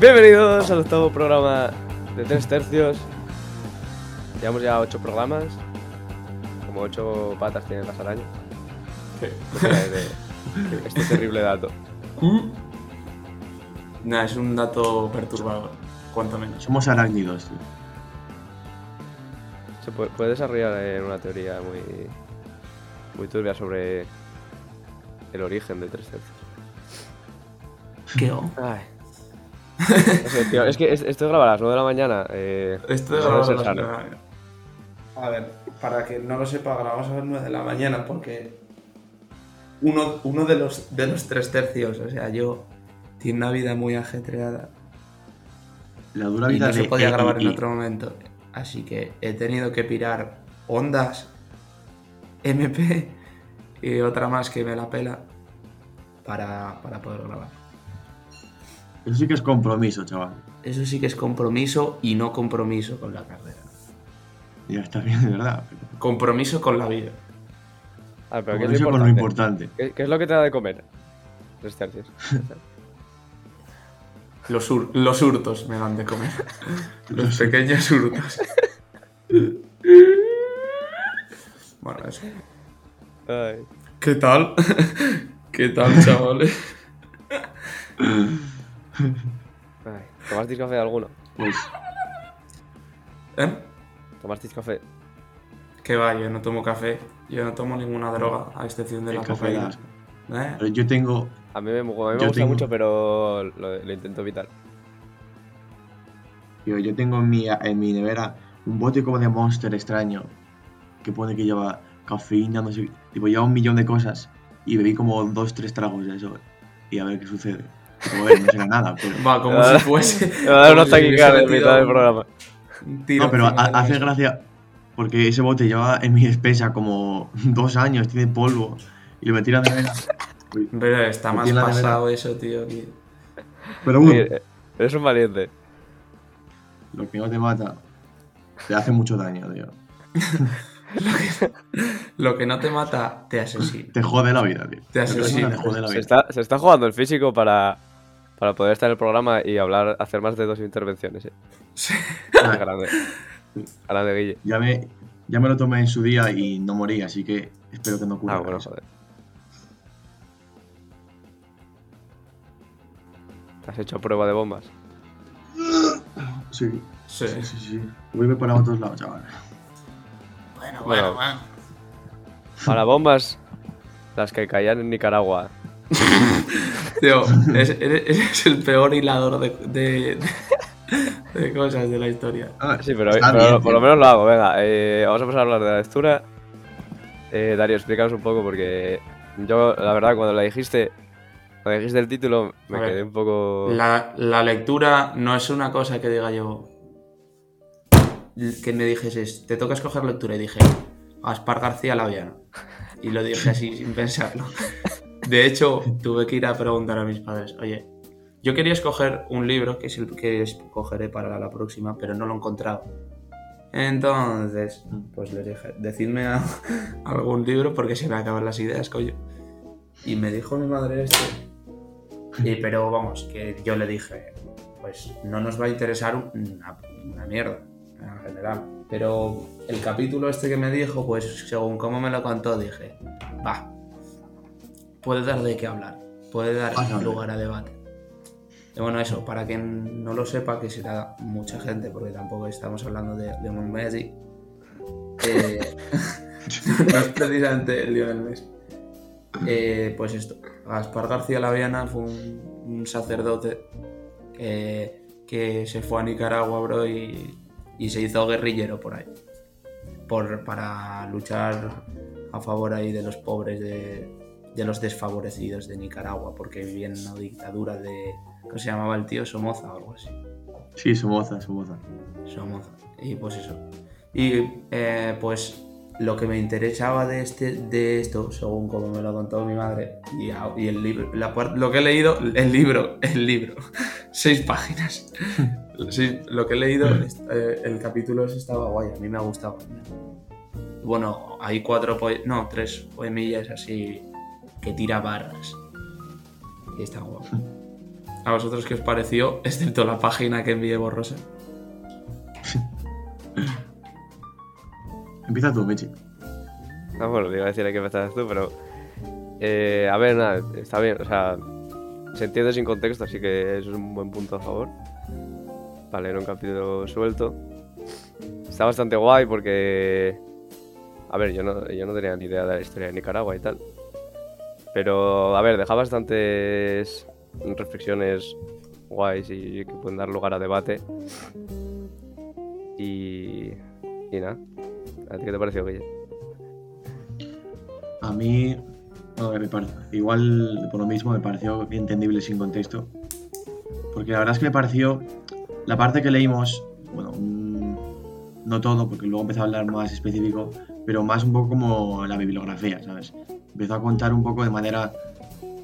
Bienvenidos al octavo programa de tres tercios. Llevamos ya ocho programas. Como ocho patas tienen las arañas. De- de- de este terrible dato. Nah, es un dato perturbador, cuanto menos. Somos arácnidos, tío. Se puede, puede desarrollar en una teoría muy, muy turbia sobre el origen de tres tercios. ¿Qué? Ay. No sé, tío, es que es- esto es grabar a las 9 de la mañana. Eh, Esto de es grabar a las sano. nueve. A ver, para que no lo sepa, grabamos a las 9 de la mañana porque uno, uno de, los, de los tres tercios, o sea, yo, tiene una vida muy ajetreada La dura y vida no se de podía grabar y- en otro momento. Así que he tenido que pirar ondas, MP y otra más que me la pela para, para poder grabar. Eso sí que es compromiso, chaval. Eso sí que es compromiso y no compromiso con la carrera. Ya está bien, de verdad. Compromiso con la vida. Ah, pero ¿qué es lo Compromiso con lo importante? ¿Qué, qué es lo que te da de comer? Tres tercios. Los, hur- los hurtos me dan de comer. Los pequeños hurtos. bueno, eso. Ay. ¿Qué tal? ¿Qué tal, chavales? Ay. ¿Tomasteis café alguno? Pues, ¿Eh? ¿Tomasteis café? Que va, yo no tomo café. Yo no tomo ninguna droga, a excepción de el la café asco. ¿Eh? Yo tengo. A mí me, a mí me gusta tengo- mucho, pero lo, lo intento evitar. Yo, yo tengo en mi, en mi nevera un bote como de monster extraño. Que pone que lleva cafeína, no sé. Tipo, lleva un millón de cosas. Y bebí como dos, tres tragos de eso. Y a ver qué sucede. A ver, no será nada, pero. Va, como Ah, si fuese. Me va a dar una taquicardia en mitad del programa. tiro No, pero de la hace gracia porque ese bote lleva en mi despensa como dos años, tiene polvo y lo metí en la nevera. Uy, Pero está más pasado eso, tío. que- Pero bueno, Eh, Eres un valiente. lo que no te mata te hace mucho daño, tío. Lo que no te mata, te asesina. Te jode la vida, tío. Te asesina. Te jode la Se vida. está, se está jugando el físico para, para poder estar en el programa y hablar, hacer más de dos intervenciones. eh. Sí. Grande. Grande, Guille. ya, me, ya me lo tomé en su día y no morí, así que espero que no ocurra. Ah, bueno, eso. joder. ¿Te has hecho prueba de bombas? Sí, Sí. sí, sí, sí. Voy para otros lados, chaval. Bueno, Bueno. bueno, bueno. Para bombas, las que caían en Nicaragua. Tío, es- eres, eres el peor hilador de, de, de- de cosas de la historia. Ah, Sí, pero, está pero bien, por lo menos lo hago. Venga, eh, vamos a pasar a hablar de la lectura. Eh, Dario, explícanos un poco porque yo, la verdad, cuando la dijiste, cuando dijiste el título, me A ver, quedé un poco... La, la lectura no es una cosa que diga yo. Que me dijeses, te toca escoger lectura. Y dije, Aspar García Laviana. Y lo dije así sin pensarlo. De hecho, tuve que ir a preguntar a mis padres, oye, yo quería escoger un libro, que es el que escogeré para la próxima, pero no lo he encontrado. Entonces, pues les dije, decidme algún libro porque se me acaban las ideas, coño. Y me dijo mi madre esto. Y, pero vamos, que yo le dije, pues no nos va a interesar una, una mierda en general. Pero el capítulo este que me dijo, pues según cómo me lo contó, dije, va, puede dar de qué hablar, puede dar Pásame. lugar a debate. Y bueno, eso, para quien no lo sepa, que será mucha gente, porque tampoco estamos hablando de Lionel Messi. eh, no es precisamente Lionel Messi. Eh, pues esto, Gaspar García Laviana fue un, un sacerdote que, que se fue a Nicaragua, bro, y, y se hizo guerrillero por ahí. Por, para luchar a favor ahí de los pobres, de, de los desfavorecidos de Nicaragua, porque vivían en una dictadura de. ¿Cómo se llamaba el tío? Somoza o algo así. Sí, Somoza, Somoza. Somoza. Y pues eso. Y eh, pues lo que me interesaba de este de esto, según como me lo contó mi madre, y, y el libro, la lo que he leído, el libro, el libro, seis páginas. Sí, lo que he leído, eh, el capítulo estaba guay, a mí me ha gustado. Bueno, hay cuatro, no, tres poemillas así que tira barras. Y está guapo. ¿A vosotros qué os pareció? Excepto la página que envié borrosa. Empieza tú, Michi. Ah, bueno, te iba a decir que empezabas tú, pero. eh, a ver, nada, está bien. O sea, se entiende sin contexto, así que eso es un buen punto a favor. Vale, era un capítulo suelto. Está bastante guay porque. A ver, yo no, yo no tenía ni idea de la historia de Nicaragua y tal. Pero, a ver, deja bastantes reflexiones guays y que pueden dar lugar a debate. Y. Y nada. ¿A qué te pareció, Guille? A mí, igual por lo mismo me pareció entendible sin contexto. Porque la verdad es que me pareció, la parte que leímos, bueno, un- no todo, porque luego empezó a hablar más específico, pero más un poco como la bibliografía, ¿sabes? Empezó a contar un poco de manera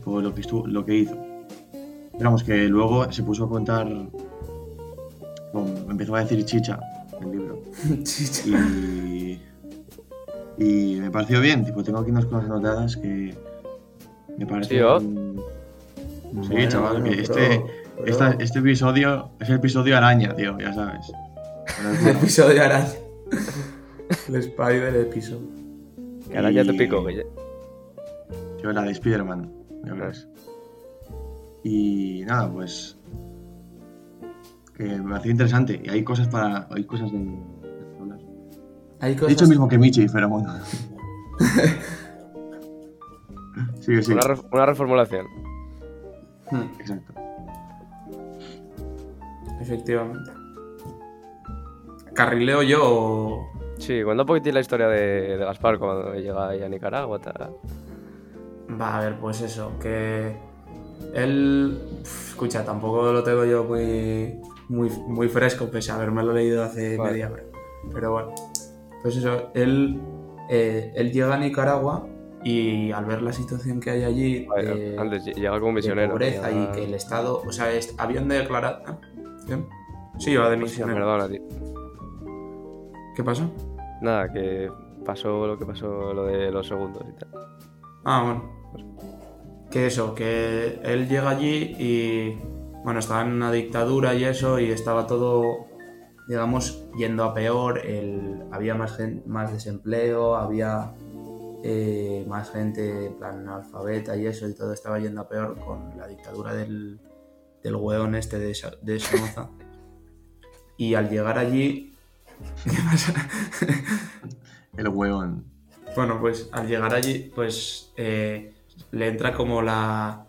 por lo que, estuvo, lo que hizo. Vamos, que luego se puso a contar, bueno, empezó a decir chicha en el libro. Y, y me pareció bien, tipo, tengo aquí unas cosas anotadas que me parecen... ¿oh? Sí, Bueno, chaval, bueno, que este, pero- esta- este episodio es el episodio araña, tío, ya sabes. El episodio araña. El spy del episodio. Que ahora ya te Y- pico, Guille. Tío, la de Spider-Man, ya verás. Y nada, pues... Que me pareció interesante y hay cosas para... Hay cosas de... Hay He cosas... dicho lo mismo que Michi, pero bueno. Una, ref- una reformulación. Hmm, Exacto. efectivamente. ¿Carrileo yo o...? Sí, cuenta un poquitín la historia de, de Gaspar cuando llega ahí a Nicaragua. tal. Va a ver, pues eso, que él, escucha, tampoco lo tengo yo muy, muy, muy fresco, pese a haberme lo leído hace Vale. media hora. Pero bueno, pues eso, él, eh, él llega a Nicaragua y al ver la situación que hay allí, de, Antes ll- llega como de misionero. pobreza y que el Estado, o sea, habían declarado... ¿ah? ¿Qué? Sí, va de misionero. perdona, tío. ¿Qué pasó? Nada, que pasó lo que pasó lo de los segundos y tal. Ah, bueno. Que eso, que él llega allí y, bueno, estaba en una dictadura y eso, y estaba todo, digamos, yendo a peor. El, había más, gen- más desempleo, había eh, más gente en plan analfabeta y eso, y todo estaba yendo a peor con la dictadura del, del hueón este de, de Somoza. Y al llegar allí... ¿Qué pasa? El hueón. Bueno, pues al llegar allí, pues eh, le entra como la,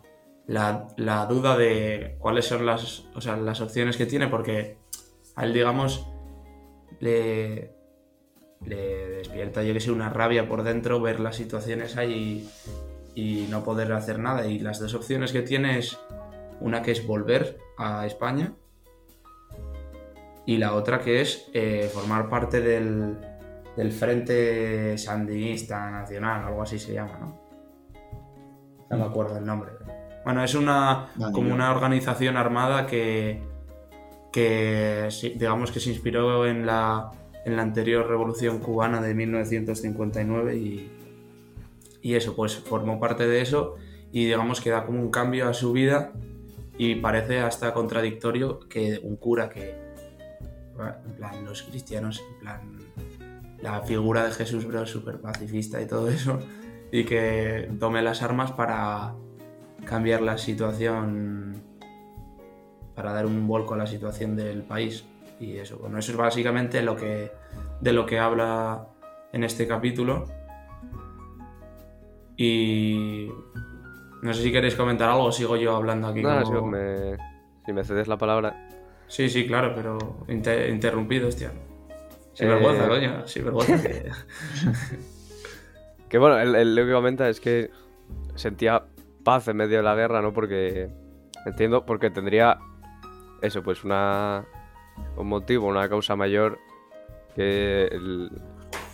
la, duda de cuáles son las, o sea, las opciones que tiene, porque a él, digamos, le, le despierta, yo que sé, una rabia por dentro ver las situaciones ahí y, y no poder hacer nada. Y las dos opciones que tiene es una que es volver a España y la otra que es eh, formar parte del, del Frente Sandinista Nacional, algo así se llama, ¿no? No me acuerdo el nombre. Bueno, es una como una organización armada que, que digamos que se inspiró en la, en la anterior revolución cubana de 1959 y, y eso, pues formó parte de eso y digamos que da como un cambio a su vida y parece hasta contradictorio que un cura que, en plan, los cristianos, en plan, la figura de Jesús, bro, súper pacifista y todo eso, y que tome las armas para cambiar la situación, para dar un vuelco a la situación del país. Y eso, bueno, eso es básicamente lo que, de lo que habla en este capítulo. Y no sé si queréis comentar algo o sigo yo hablando aquí. Como- si, me, si me cedes la palabra. Sí, sí, claro, pero inter- interrumpido, hostia. Sin Eh, vergüenza, coño, sin vergüenza. que- Que bueno, él, él lo que comenta es que sentía paz en medio de la guerra, ¿no? Porque entiendo, porque tendría eso, pues una un motivo, una causa mayor que el-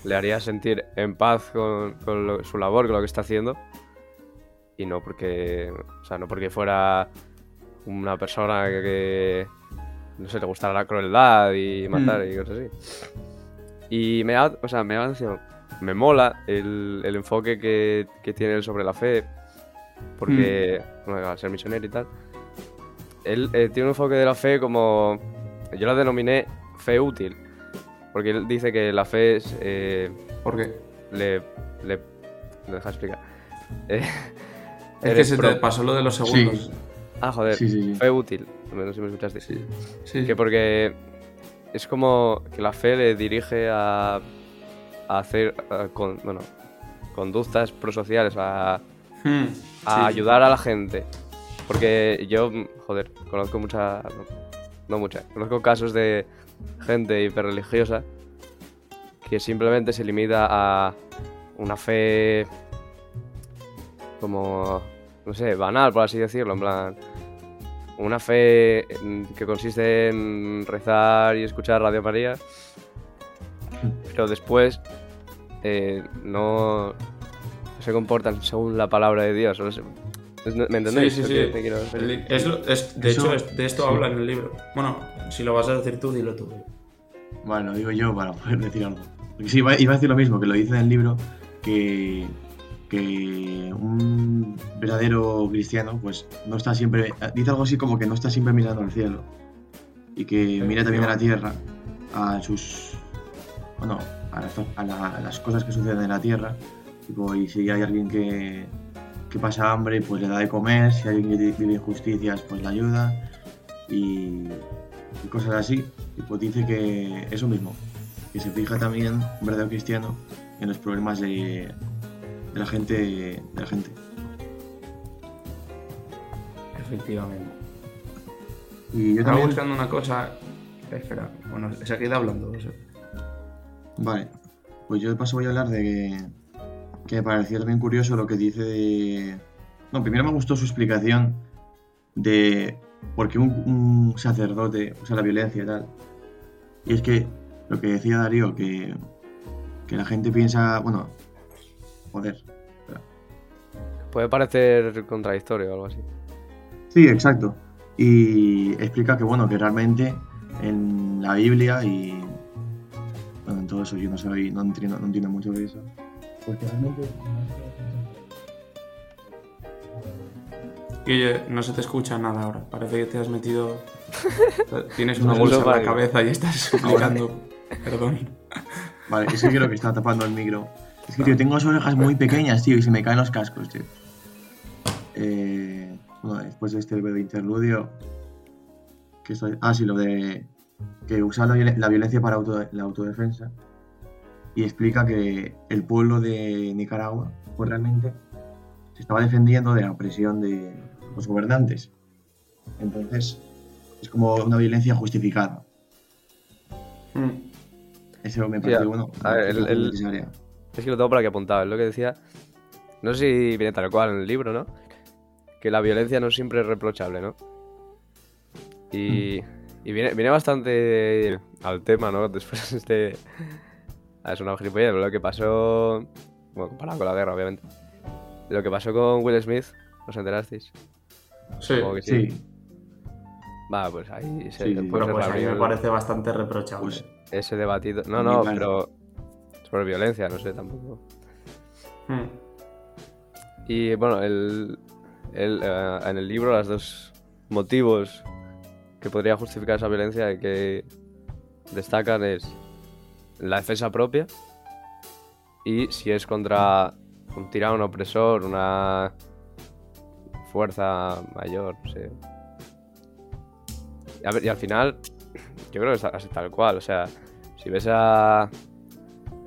le haría sentir en paz con, con lo- su labor, con lo que está haciendo. Y no porque, o sea, no porque fuera una persona que, que, no sé, le gustara la crueldad y matar y cosas así. Y me ha, o sea, me ha me mola el, el enfoque que, que tiene él sobre la fe, porque, bueno, al ser misionero y tal. él eh, tiene un enfoque de la fe como. Yo la denominé fe útil. Porque él dice que la fe es. eh, ¿Por qué? le, le. ¿Me deja explicar? Eh, Es que se te pasó lo de los segundos. Ah, joder. Sí, sí, sí. Fe útil. No sé si me escuchaste. Sí. sí. Que porque es como que la fe le dirige a, a hacer a con- bueno, conductas prosociales, a, Hmm, ayudar a la gente. Porque yo, joder, conozco mucha. No, no mucha. Conozco casos de gente hiperreligiosa que simplemente se limita a una fe como. No sé, banal, por así decirlo. En plan. Una fe que consiste en rezar y escuchar Radio María. Pero después eh, no se comportan según la palabra de Dios. no sé. Es- ¿Me entendéis? Sí, sí, sí. que te quiero referir? El- es lo- es- de Eso- hecho, es- de esto sí. habla en el libro. Bueno, si lo vas a decir tú, dilo tú. Bueno, lo digo yo para poder decir algo. Porque sí, iba, iba a decir lo mismo, que lo dice en el libro, que, que un verdadero cristiano, pues no está siempre. Dice algo así como que no está siempre mirando al cielo. Y que mira también a la tierra, a sus. Bueno, a las, a la- a las cosas que suceden en la tierra. Tipo, y si hay alguien que, que pasa hambre, pues le da de comer. Si hay alguien que vive injusticias, pues le ayuda. Y, y cosas así. Y pues dice que eso mismo, que se fija también, un verdadero cristiano, en los problemas de, de la gente. De la gente. Efectivamente. Y yo Estaba también. buscando una cosa. Espera, bueno, se queda hablando. o sea. Vale, pues yo de paso voy a hablar de que, que me pareció también curioso lo que dice de... No, primero me gustó su explicación de por qué un, un sacerdote usa la violencia y tal. Y es que lo que decía Darío, que, que la gente piensa, bueno, joder. Puede parecer contradictorio o algo así. Sí, exacto. Y explica que, bueno, que realmente en la Biblia y bueno, en todo eso yo no soy, no entiendo, no entiendo mucho de eso. Porque realmente Guille, no se te escucha nada ahora. Parece que te has metido. Tienes No, una bolsa en eso la vale. cabeza y estás suplicando. Perdón. Vale, es que creo que está tapando el micro. Es que, tío, tengo las orejas muy pequeñas, tío, y se me caen los cascos, tío. Eh, bueno, después de este breve interludio. Que estoy... Ah, sí, lo de. Que usa la, violen- la violencia para auto- la autodefensa. Y explica que el pueblo de Nicaragua, pues realmente, se estaba defendiendo de la opresión de los gobernantes. Entonces, es como una violencia justificada. Hmm. Eso me Sí, parece, a- bueno, a ver, el- el-. Es que lo tengo por aquí apuntado, es lo que decía. No sé si viene tal cual en el libro, ¿no? Que la violencia no siempre es reprochable, ¿no? Y, y viene, viene bastante al tema, ¿no? Después de este. Ah, Es una gilipollez, pero lo que pasó. Bueno, comparado con la guerra, obviamente. Lo que pasó con Will Smith, ¿os enterasteis? Sí, Supongo que sí. Sí, Va, pues ahí se Sí, pero pues a mí me parece bastante reprochable. Pues- ese debatido. No, no, pero. Sobre violencia, no sé tampoco. Hmm. Y bueno, el, el, eh, en el libro los dos motivos que podría justificar esa violencia que destacan es la defensa propia y si es contra un tirano, un opresor, una fuerza mayor, no sé. Y, a ver, y al final, yo creo que es así tal cual, o sea, si ves a,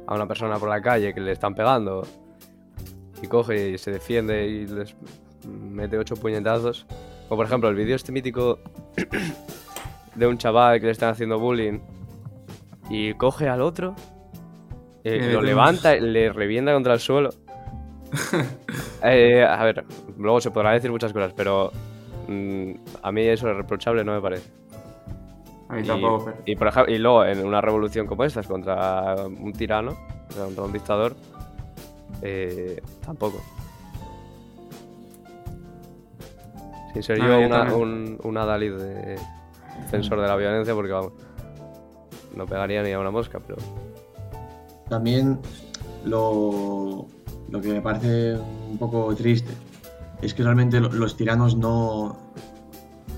a una persona por la calle que le están pegando y coge y se defiende y les mete ocho puñetazos. O por ejemplo, el vídeo este mítico de un chaval que le están haciendo bullying y coge al otro, eh, lo levanta, le revienta contra el suelo. Eh, a ver, luego se podrá decir muchas cosas, pero mm, a mí eso es reprochable, no me parece. A mí Y, tampoco, pero... y, por ejemplo, y luego en una revolución como esta, contra un tirano, o sea, contra un dictador, eh, tampoco. Sin ser No, yo, yo una- un, un adalid de defensor de la violencia, porque vamos, no pegaría ni a una mosca, pero También lo, lo que me parece un poco triste es que realmente lo- los tiranos no,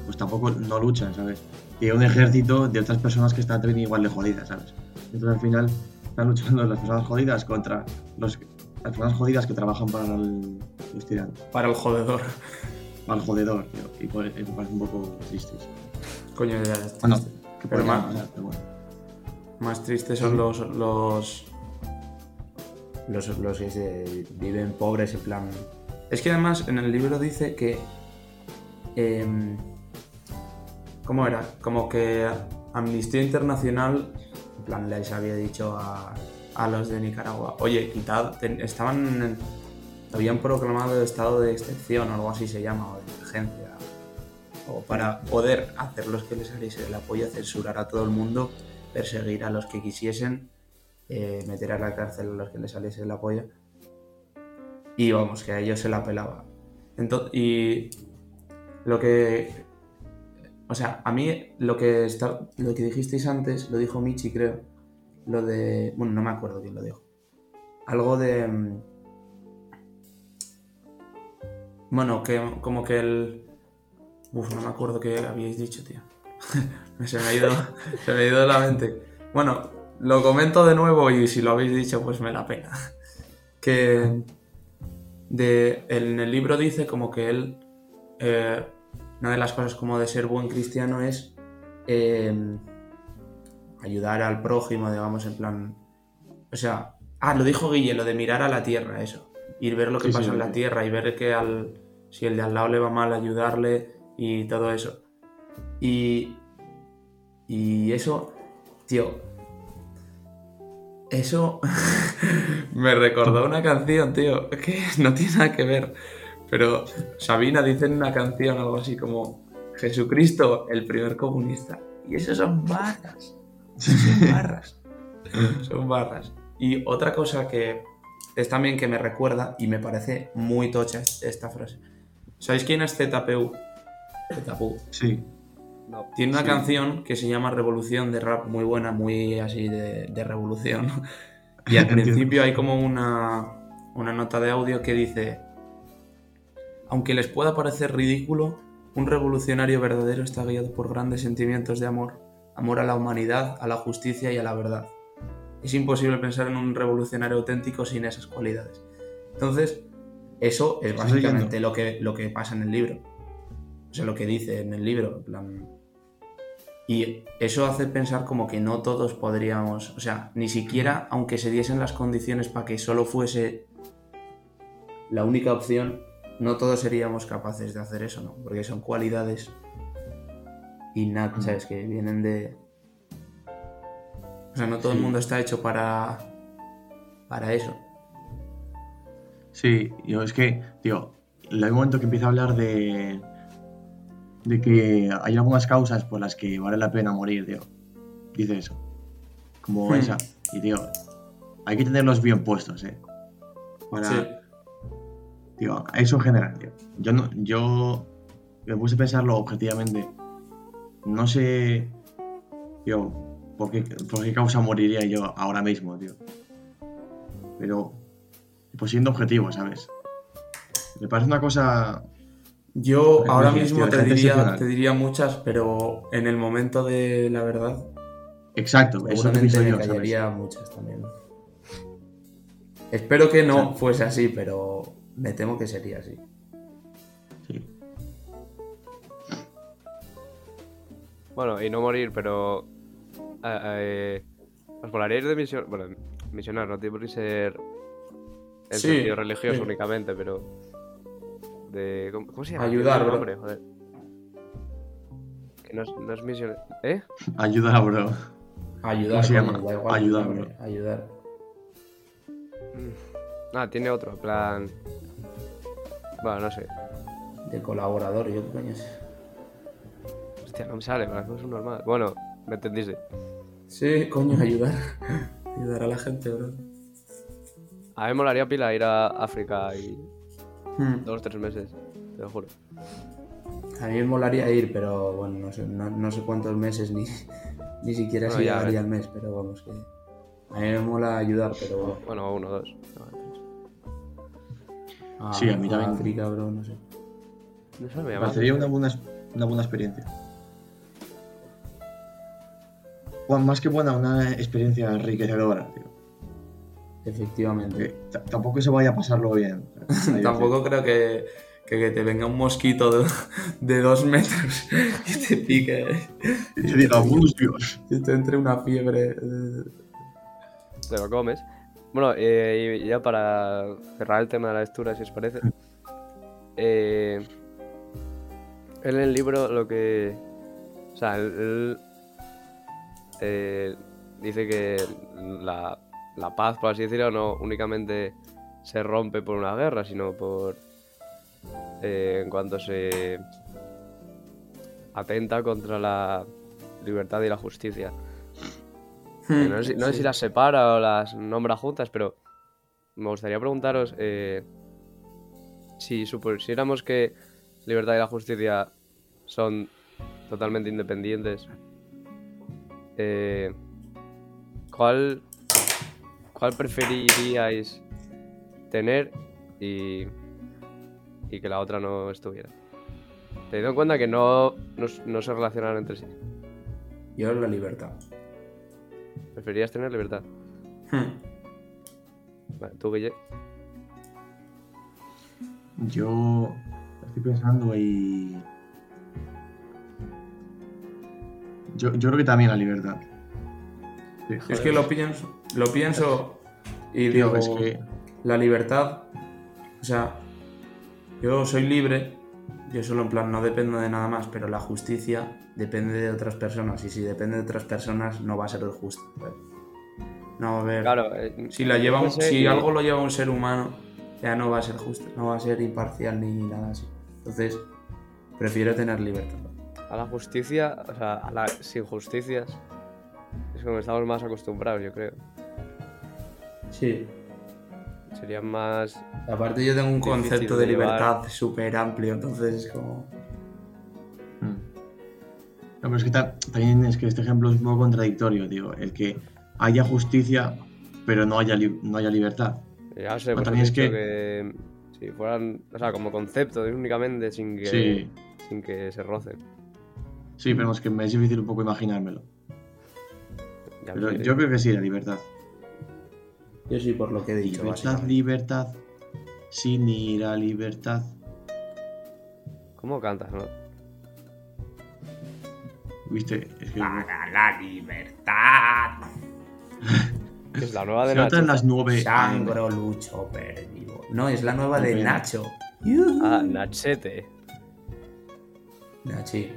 pues tampoco no luchan, ¿sabes? Y un ejército de otras personas que están también igual de jodidas, ¿sabes? Entonces al final están luchando las personas jodidas contra los, las personas jodidas que trabajan para el, los tiranos, Para el jodedor. para el jodedor, tío. Y por- me parece un poco triste. eso. Coño, ya es Bueno, que Pero más- pasar, pero bueno. Más tristes son los. los. los, los que se viven pobres, en plan. Es que además en el libro dice que. em, ¿Cómo era? Como que Amnistía Internacional, en plan, les había dicho a, a los de Nicaragua: Oye, quitad. estaban. habían proclamado estado de excepción o algo así se llama, o de emergencia. O para poder hacerlos que les saliese el apoyo, censurar a todo el mundo perseguir a los que quisiesen, eh, meter a la cárcel a los que les saliese la polla. Y vamos, que a ellos se la pelaba. Ento- y lo que. O sea, a mí lo que, está, lo que dijisteis antes, lo dijo Michi, creo. Lo de. Bueno, no me acuerdo quién lo dijo. Algo de. mm, Bueno, que como que el. Uf, no me acuerdo qué habíais dicho, tío. se, me ha ido, se me ha ido de la mente. Bueno, lo comento de nuevo y si lo habéis dicho, pues me la pena. Que de, en el libro dice como que él, eh, una de las cosas como de ser buen cristiano es eh, ayudar al prójimo, digamos, en plan... O sea, ah, lo dijo Guille, lo de mirar a la tierra, eso. Ir ver lo que Sí, sí, pasa en la tierra y ver que al, si el de al lado le va mal, ayudarle y todo eso. Y, y eso, tío, eso me recordó una canción, tío, que no tiene nada que ver. Pero Sabina dice en una canción algo así como Jesucristo, el primer comunista. Y eso son barras. Son barras. Son barras. Y otra cosa que es también que me recuerda y me parece muy tocha esta frase. ¿Sabéis quién es ZPU? ZPU. Sí, No. Tiene una Sí. canción que se llama Revolución de rap muy buena, muy así de, de revolución. Y al principio hay como una, una nota de audio que dice, aunque les pueda parecer ridículo, un revolucionario verdadero está guiado por grandes sentimientos de amor, amor a la humanidad, a la justicia y a la verdad. Es imposible pensar en un revolucionario auténtico sin esas cualidades. Entonces, eso es ¿Estás básicamente lo que, lo que pasa en el libro. O sea, lo que dice en el libro. en plan, y eso hace pensar como que no todos podríamos, o sea, ni siquiera aunque se diesen las condiciones para que solo fuese la única opción, no todos seríamos capaces de hacer eso, ¿no? Porque son cualidades innatas, ¿sabes? Que vienen de... O sea, no todo el mundo está hecho para... para eso. sí, yo es que, tío, en el momento que empieza a hablar de, de que hay algunas causas por las que vale la pena morir, tío, dice eso, como Hmm. esa, y tío, hay que tenerlos bien puestos, eh, para, Sí. Tío, eso en general, tío, yo no, yo me puse a pensarlo objetivamente, no sé, tío, por qué, por qué causa moriría yo ahora mismo, tío, pero, pues siendo objetivo, ¿sabes? Me parece una cosa Yo ahora mismo te diría, te diría muchas, pero en el momento de la verdad, Exacto, eso me yo, muchas también. Espero que no fuese así, pero me temo que sería así. Sí. Bueno, y no morir, pero. eh, eh, ¿Os volaríais de misión? Bueno, misionar, no tiene por qué ser. En Sí, sentido religioso sí. únicamente, pero. De. ¿Cómo, cómo se llama? Ayudar, bro. nombre, joder. Que no es, no es misión. ¿Eh? Ayuda, bro. Ayudar, ¿Cómo se llama? da igual, Ayudar, bro. ayudar. Ah, tiene otro, en plan. Bueno, no sé. De colaborador, yo qué coño sé. Hostia, no me sale, pero es un normal. Bueno, me entendiste. Sí, coño, ayudar. ayudar a la gente, bro. A mí me molaría pila ir a África y Hmm. dos, tres meses, te lo juro. A mí me molaría ir, pero bueno, no sé, no, no sé cuántos meses ni, ni siquiera Bueno, si llegaría al mes, pero vamos que. A mí me mola ayudar, pero bueno. Bueno, uno, dos. No, tres. A, Sí, a mí también. África, bro, no sé. No sé, me parecería una buena, una buena experiencia. Bueno, más que buena, una experiencia enriquecedora, tío. Efectivamente. Que tampoco se vaya a pasarlo bien. Tampoco creo que, que, que te venga un mosquito de, de dos metros y te pique Y te diga, "Buenos días". y te entre una fiebre. eh. Te lo comes. Bueno, eh, ya para cerrar el tema de la lectura, si os parece. eh, él en el libro lo que. O sea, él, él, eh, dice que la, la paz, por así decirlo, no únicamente se rompe por una guerra, sino por. eh, en cuanto se atenta contra la libertad y la justicia. Eh, No sé, si- sé las separa o las nombra juntas, pero me gustaría preguntaros eh, si supusiéramos que libertad y la justicia son totalmente independientes, eh, ¿cuál, ¿cuál preferiríais tener y, y que la otra no estuviera? Teniendo en cuenta que no, no, no se relacionan entre sí. Yo la libertad. ¿Preferirías tener libertad? Hmm. Vale, tú, Guille. Yo estoy pensando y. Yo, yo creo que también la libertad. Sí. Es que lo pienso, lo pienso y Tío, digo, es que. la libertad, o sea, yo soy libre, yo solo en plan no dependo de nada más, pero la justicia depende de otras personas y si depende de otras personas no va a ser justo. ¿sabes? No a haber... Claro, eh, Si, la lleva un- si y- algo lo lleva un ser humano, ya no va a ser justo, no va a ser imparcial ni nada así. Entonces, prefiero tener libertad. A la justicia, o sea, a las injusticias, es como estamos más acostumbrados, yo creo. Sí. Sería más. Aparte yo tengo un concepto de de libertad súper amplio, entonces es como... No, pero es que ta- también es que este ejemplo es un poco contradictorio, digo. El que haya justicia, pero no haya, li- no haya libertad. Ya sé, también es que- que... Si fueran. O sea, como concepto, únicamente sin que. Sí, Sin que se rocen. sí, pero es que me es difícil un poco imaginármelo. Ya Pero yo creo que sí, la libertad. Yo sí por lo que he dicho. Libertad, libertad, sin ir a libertad. ¿Cómo cantas, no? ¿Viste? Es que Para la libertad. Es la nueva de se Nacho. notan las nueve. Sangro lucho perdido. No, es la nueva de. Nacho. Ah, Nachete. Nachi.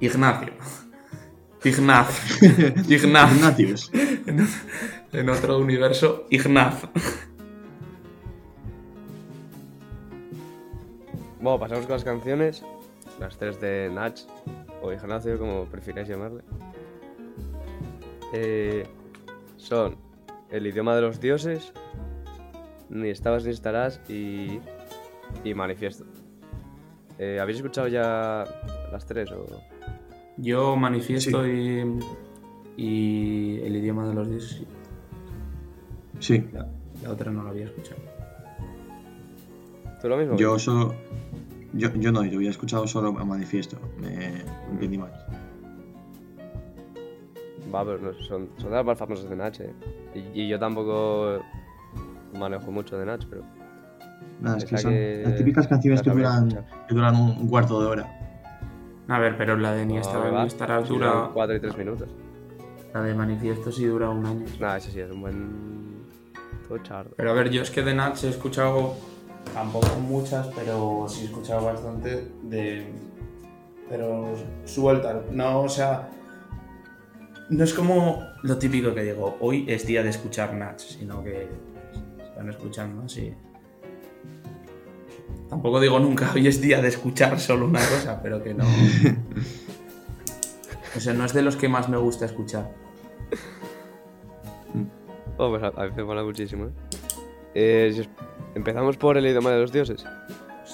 Ignacio. Ignaz. Ignaz. Ignatius. En, en otro universo, Ignaz. Bueno, pasamos con las canciones. Las tres de Nach o Ignacio, como prefiráis llamarle. Eh, son El idioma de los dioses, Ni estabas ni estarás y, y Manifiesto. Eh, ¿Habéis escuchado ya las tres? O... Yo manifiesto y, y el idioma de los dioses. sí. Sí, La, la otra no la había escuchado. ¿Tú lo mismo? yo solo. Yo, yo no, yo había escuchado solo a manifiesto. Me entendí mal. Va, pero no, son, son de las más famosas de Nach, eh. Y, y yo tampoco manejo mucho de Nach, pero... Nada, es que son que las típicas canciones que duran, que duran un, cuarto de hora. A ver, pero la de Ni No, estaba va, ni estarás si dura. cuatro y tres minutos. La de manifiesto sí dura un año. Nada, ese sí es un buen... Tochardo. Pero a ver, yo es que de Nach he escuchado tampoco muchas, pero sí he escuchado bastante de. Pero suelta, no, o sea. No es como lo típico que digo, hoy es día de escuchar Nach, sino que están escuchando así. Tampoco digo nunca, hoy es día de escuchar solo una cosa, pero que no. O sea, no es de los que más me gusta escuchar. Oh, pues a, a mí me mola muchísimo, ¿eh? Eh, Empezamos por el idioma de los dioses.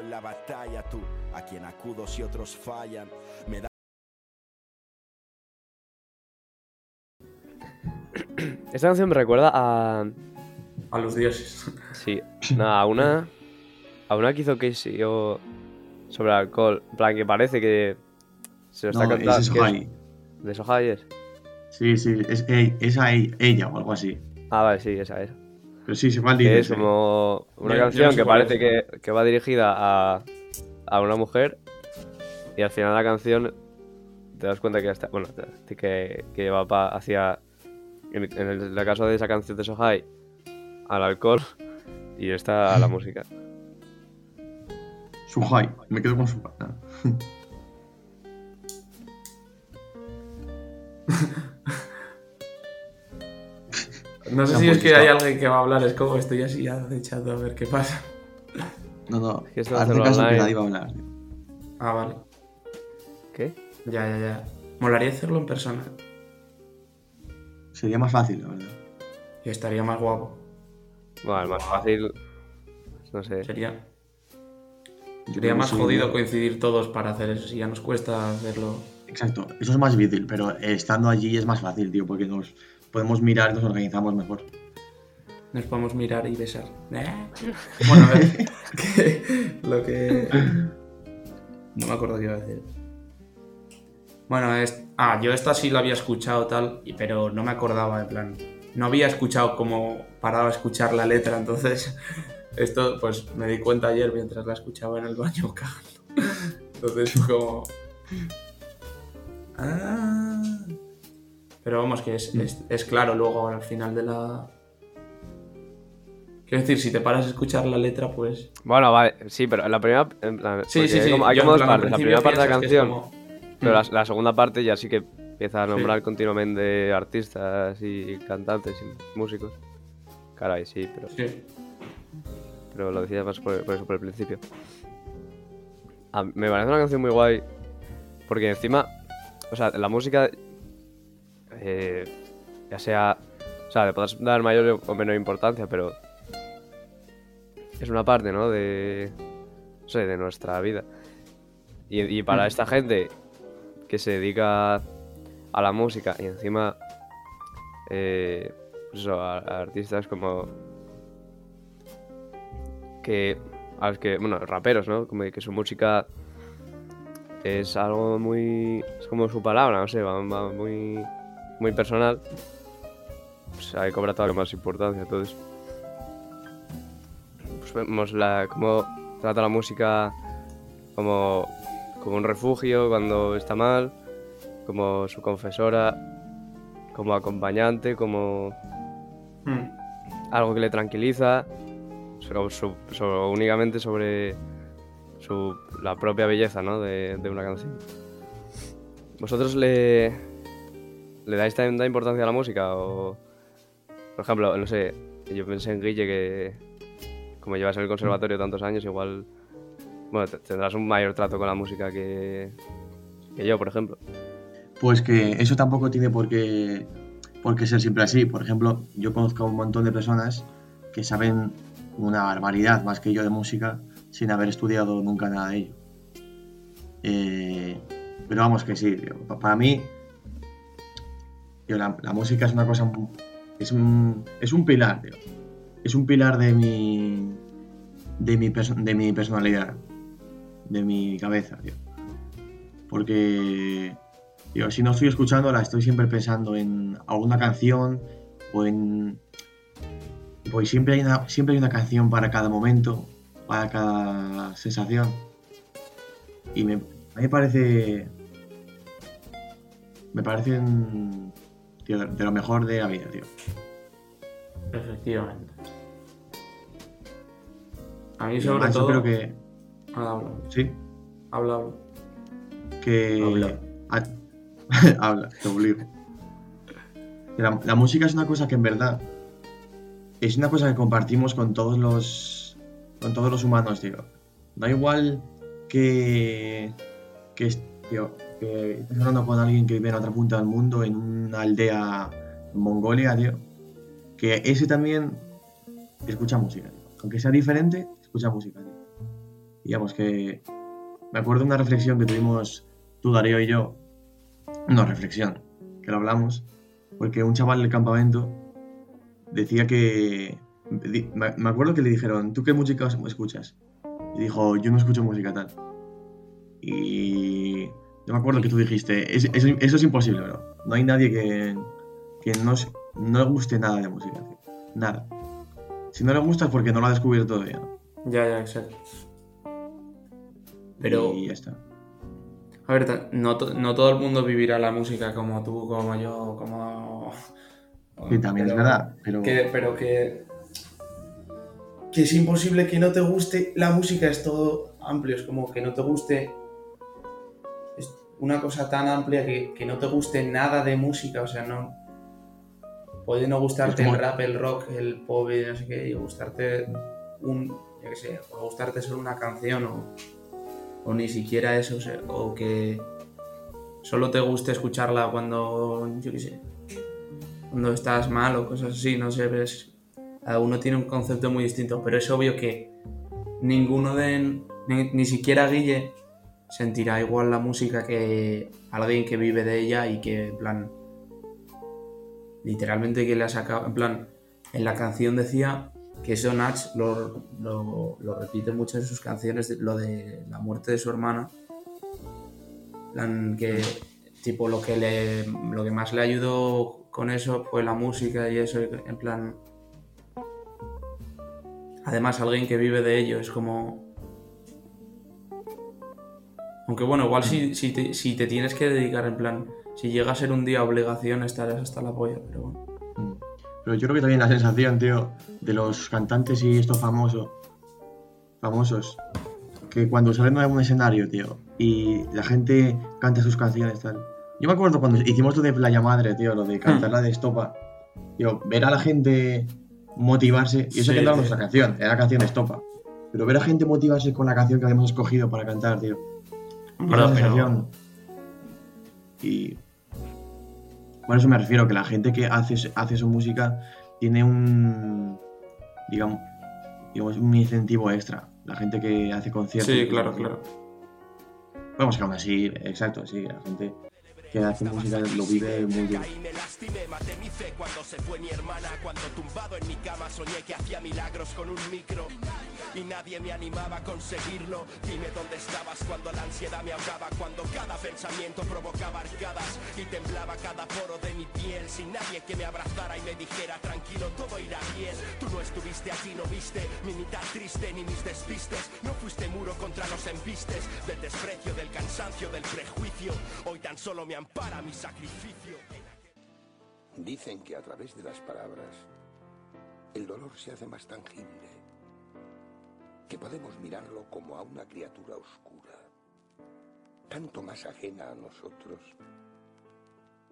en la batalla. Tú, a quien acudo si otros fallan, me da Esta canción me recuerda a. A los dioses. Sí, no, a una. A una que hizo Casey o. Sobre alcohol. En plan, que parece que. Se lo está No, cantando. es que Sohai. ¿De Sohai es? Sí, sí, es e- esa e- ella o algo así. Ah, vale, sí, esa es. Pero sí, se es como una canción no que parece que, que va dirigida a, a una mujer y al final la canción te das cuenta que ya está, bueno, que, que va pa- hacia, en, en el, el caso de esa canción de Sohai, al alcohol y está a la música. Suhai. Me quedo con Suhai. No sé si es que hay alguien que va a hablar, es como estoy así ya echando a ver qué pasa. No, no. que Hazte hacerlo caso que nadie va a hablar. Ah, vale. ¿Qué? Ya, ya, ya. Molaría hacerlo en persona. Sería más fácil, la verdad. Y estaría más guapo. Bueno, más fácil, no sé. Sería, Yo sería que más jodido coincidir todos para hacer eso. Si ya nos cuesta hacerlo. Exacto. Eso es más difícil, pero estando allí es más fácil, tío, porque nos podemos mirar y nos organizamos mejor. Nos podemos mirar y besar. ¿Eh? Bueno, a ver. que- lo que. No me acuerdo qué iba a decir. Bueno, es. Ah, yo esta sí la había escuchado tal, pero no me acordaba, en plan. No había escuchado como paraba a escuchar la letra, entonces. Esto, pues me di cuenta ayer mientras la escuchaba en el baño cagando. Entonces, como. Ah. Pero vamos, que es, es, es claro luego al final de la, Quiero decir, si te paras a escuchar la letra, pues. Bueno, vale, sí, pero la primera. Sí, sí, hay sí. como, hay como dos partes. La primera parte de la canción, como- pero la, la segunda parte ya sí que empieza a Sí. nombrar continuamente artistas y cantantes y músicos. Caray, sí, pero, Sí. pero lo decía más por, por eso, por el principio. Me parece una canción muy guay porque encima, o sea, la música, eh, ya sea, o sea, le podrás dar mayor o menor importancia, pero es una parte, ¿no? De, no sé, de nuestra vida. Y, y para Mm. esta gente que se dedica a la música y encima, eh, pues eso, a, a artistas como que a los que, bueno, raperos, ¿no? Como que su música es algo muy, es como su palabra, no sé, va, va muy, muy personal. Pues ahí cobra todavía más importancia, entonces. Pues vemos la, cómo trata la música como, como un refugio cuando está mal, como su confesora, como acompañante, como Mm. algo que le tranquiliza, so- so- so- únicamente sobre su, la propia belleza ¿no? de, de una canción. ¿Vosotros le, le dais tanta importancia a la música? O, por ejemplo, no sé, yo pensé en Guille que como llevas en el conservatorio tantos años, igual tendrás un mayor trato con la música que, yo, por ejemplo. Pues que eso tampoco tiene por qué, por ser siempre así. Por ejemplo, yo conozco a un montón de personas que saben una barbaridad más que yo de música sin haber estudiado nunca nada de ello. Eh, pero vamos que sí, para mí la, música es una cosa, es un, es un pilar, tío. Es un pilar de mi, de mi, de mi personalidad, de mi cabeza, tío. Porque Tío, si no estoy escuchándola, estoy siempre pensando en alguna canción o en. Pues siempre hay una, siempre hay una canción para cada momento, para cada sensación. Y me, a mí me parece. Me parecen. Tío, de, lo mejor de la vida, tío. Efectivamente. A mí sobre todo... Yo creo que. Habla, habla. Sí, Habla, habla. que... Habla. Ah, habla, te obligo. Que La, la música es una cosa que en verdad es una cosa que compartimos con todos los con todos los humanos, tío. Da igual que que, es- tío, que estés hablando con alguien que vive en otra punta del mundo, en una aldea Mongolia, tío. Que ese también escucha música, tío. Aunque sea diferente, escucha música, tío. Digamos que me acuerdo de una reflexión que tuvimos tú, Darío y yo. No, reflexión, que lo hablamos. Porque un chaval del campamento decía que. me acuerdo que le dijeron, ¿tú qué música escuchas? Y dijo, yo no escucho música tal. Y. Yo me acuerdo que tú dijiste, "Es- es- eso es imposible, bro. No hay nadie que, que no, no le guste nada de música, tío. Nada. Si no le gusta es porque no lo ha descubierto todavía. ¿no? Ya, ya, exacto. Pero, Y ya está. a ver, no, to- no todo el mundo vivirá la música como tú, como yo, como... Que también es verdad, pero. Que, pero que... Que es imposible que no te guste la música, es todo amplio, es como que no te guste... Una cosa tan amplia que, que no te guste nada de música, o sea, no... Puede no gustarte como- el rap, el rock, el pop, y no sé qué, y gustarte un... Yo qué sé, o gustarte solo una canción o, o ni siquiera eso, o, sea, o que solo te guste escucharla cuando, yo qué sé, cuando estás mal o cosas así, no sé, ves, cada uno tiene un concepto muy distinto, pero es obvio que ninguno de, ni, ni siquiera Guille sentirá igual la música que alguien que vive de ella y que, en plan, literalmente que le ha sacado, en plan, en la canción decía que eso Nach lo, lo, repite mucho en sus canciones, lo de la muerte de su hermana. Plan, que tipo lo que le lo que más le ayudó con eso fue la música y eso, en plan. Además, alguien que vive de ello es como. Aunque bueno, igual si, si, te, si te tienes que dedicar en plan. Si llega a ser un día obligación, estarás hasta la polla, pero bueno. Pero yo creo que también la sensación, tío, de los cantantes y estos famosos, famosos, que cuando salen a un escenario, tío, y la gente canta sus canciones, tal. Yo me acuerdo cuando hicimos lo de Playa Madre, tío, lo de cantar la de Estopa. Tío, ver a la gente motivarse, y eso Sí, que era nuestra canción, era la canción de Estopa. Pero ver a gente motivarse con la canción que habíamos escogido para cantar, tío. Pero- Esa pero- sensación. Y por eso me refiero que la gente que hace, hace su música tiene un digamos, digamos un incentivo extra. La gente que hace conciertos. Sí, claro, claro. Vamos que aún así, exacto, sí, la gente que hace música lo vive muy bien. Y nadie me animaba a conseguirlo. Dime dónde estabas cuando la ansiedad me ahogaba. Cuando cada pensamiento provocaba arcadas. Y temblaba cada poro de mi piel. Sin nadie que me abrazara y me dijera tranquilo, todo irá bien. Tú no estuviste allí, no viste mi mitad triste ni mis despistes. No fuiste muro contra los embistes. Del desprecio, del cansancio, del prejuicio. Hoy tan solo me ampara mi sacrificio. Dicen que a través de las palabras el dolor se hace más tangible, que podemos mirarlo como a una criatura oscura, tanto más ajena a nosotros,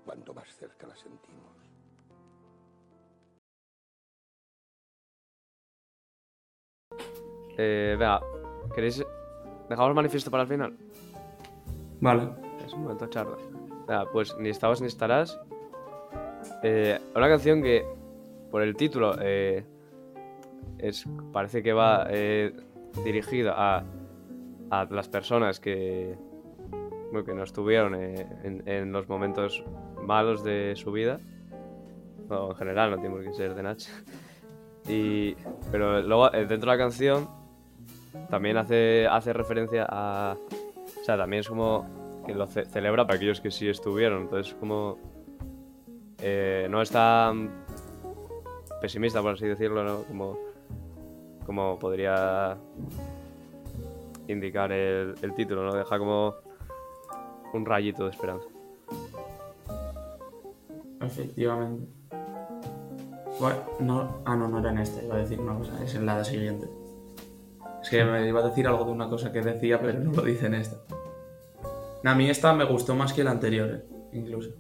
cuanto más cerca la sentimos. Eh, venga, ¿queréis. ¿Dejamos manifiesto para el final? Vale. Es un momento charla. Venga, pues ni estabas ni estarás. Eh, una canción que, por el título, eh, es, parece que va eh, dirigida a, a las personas que, bueno, que no estuvieron en, los momentos malos de su vida. En general, no tiene por qué ser de Nach. Y, pero luego, dentro de la canción, también hace, hace referencia a. O sea, también es como que lo ce- celebra para aquellos que sí estuvieron. Entonces, como. eh, no es tan pesimista, por así decirlo, ¿no? Como, como podría indicar el, título, ¿no? Deja como un rayito de esperanza. Efectivamente. Bueno, no, ah, no, no era en esta, iba a decir una cosa, es en la siguiente. Es que me iba a decir algo de una cosa que decía, pero no lo dice en esta. A mí esta me gustó más que la anterior, eh, incluso.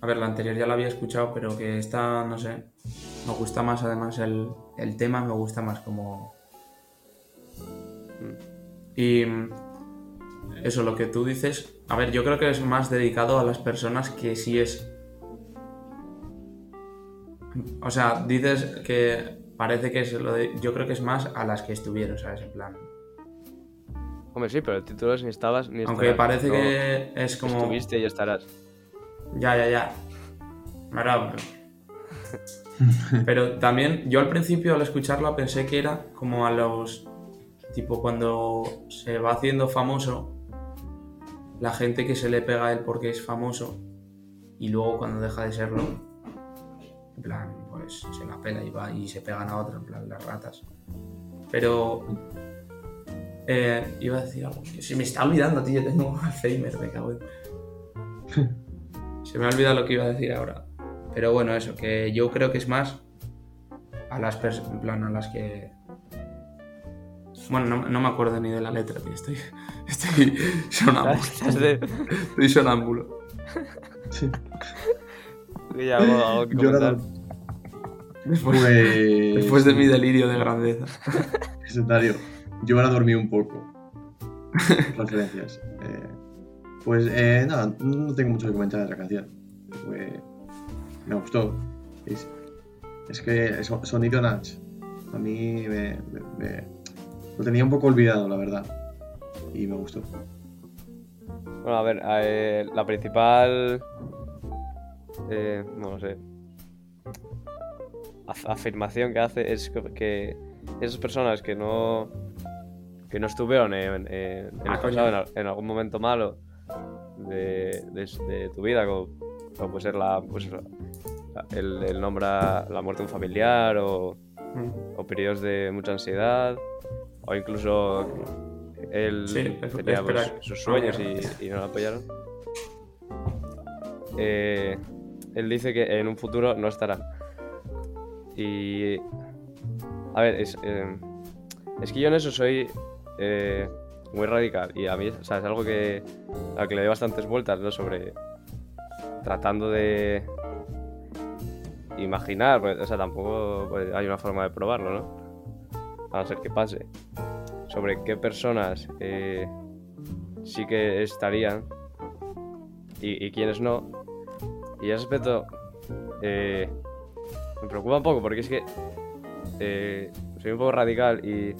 A ver, la anterior ya la había escuchado, pero que esta, no sé, me gusta más además el, el tema, me gusta más como... Y eso, lo que tú dices, a ver, yo creo que es más dedicado a las personas que sí es... O sea, dices que parece que es lo de... Yo creo que es más a las que estuvieron, ¿sabes? En plan... Hombre, sí, pero el título es ni estabas ni Aunque estarás, parece no que es como... Estuviste y estarás. Ya, ya, ya. Ahora, Pero también, yo al principio al escucharla pensé que era como a los. Tipo, cuando se va haciendo famoso, la gente que se le pega a él porque es famoso, y luego cuando deja de serlo, en plan, pues se la pela y va y se pegan a otra, en plan, las ratas. Pero. Eh, iba a decir algo. Se me está olvidando, tío. Tengo Alzheimer, me cago en. Se me ha olvidado lo que iba a decir ahora. Pero bueno, eso, que yo creo que es más a las personas, en plan, a las que... Bueno, no, no me acuerdo ni de la letra, tío. Estoy, estoy sonámbulo. Estás de- Estoy sonámbulo. Sí. ya algo, algo que. Después, Pues. después de mi delirio de grandeza. Secretario, yo ahora dormí un poco. Referencias. Eh, pues eh, nada, no tengo mucho que comentar de la canción. Me gustó. Es, es que so- sonido Natch. A mí me, me- me- lo tenía un poco olvidado, la verdad. Y me gustó. Bueno, a ver, eh, la principal. eh, no lo sé. af- afirmación que hace es que- que esas personas que no. Que no estuvieron en, en- en el Ah, pasado, en, al- en algún momento malo de, de- de tu vida, como, como puede ser la. Pues, el, nombra la muerte de un familiar o Mm. o periodos de mucha ansiedad, o incluso él Sí, tenía pues, sus sueños y, y no lo apoyaron. Eh, él dice que en un futuro no estará. Y. A ver, es, eh, es que yo en eso soy eh, muy radical y a mí o sea, es algo que, a que le doy bastantes vueltas, ¿no? Sobre. tratando de imaginar, pues, o sea, tampoco pues, hay una forma de probarlo, ¿no? A no ser que pase. Sobre qué personas eh, sí que estarían y, y quiénes no. Y ese aspecto eh, me preocupa un poco porque es que eh, soy un poco radical y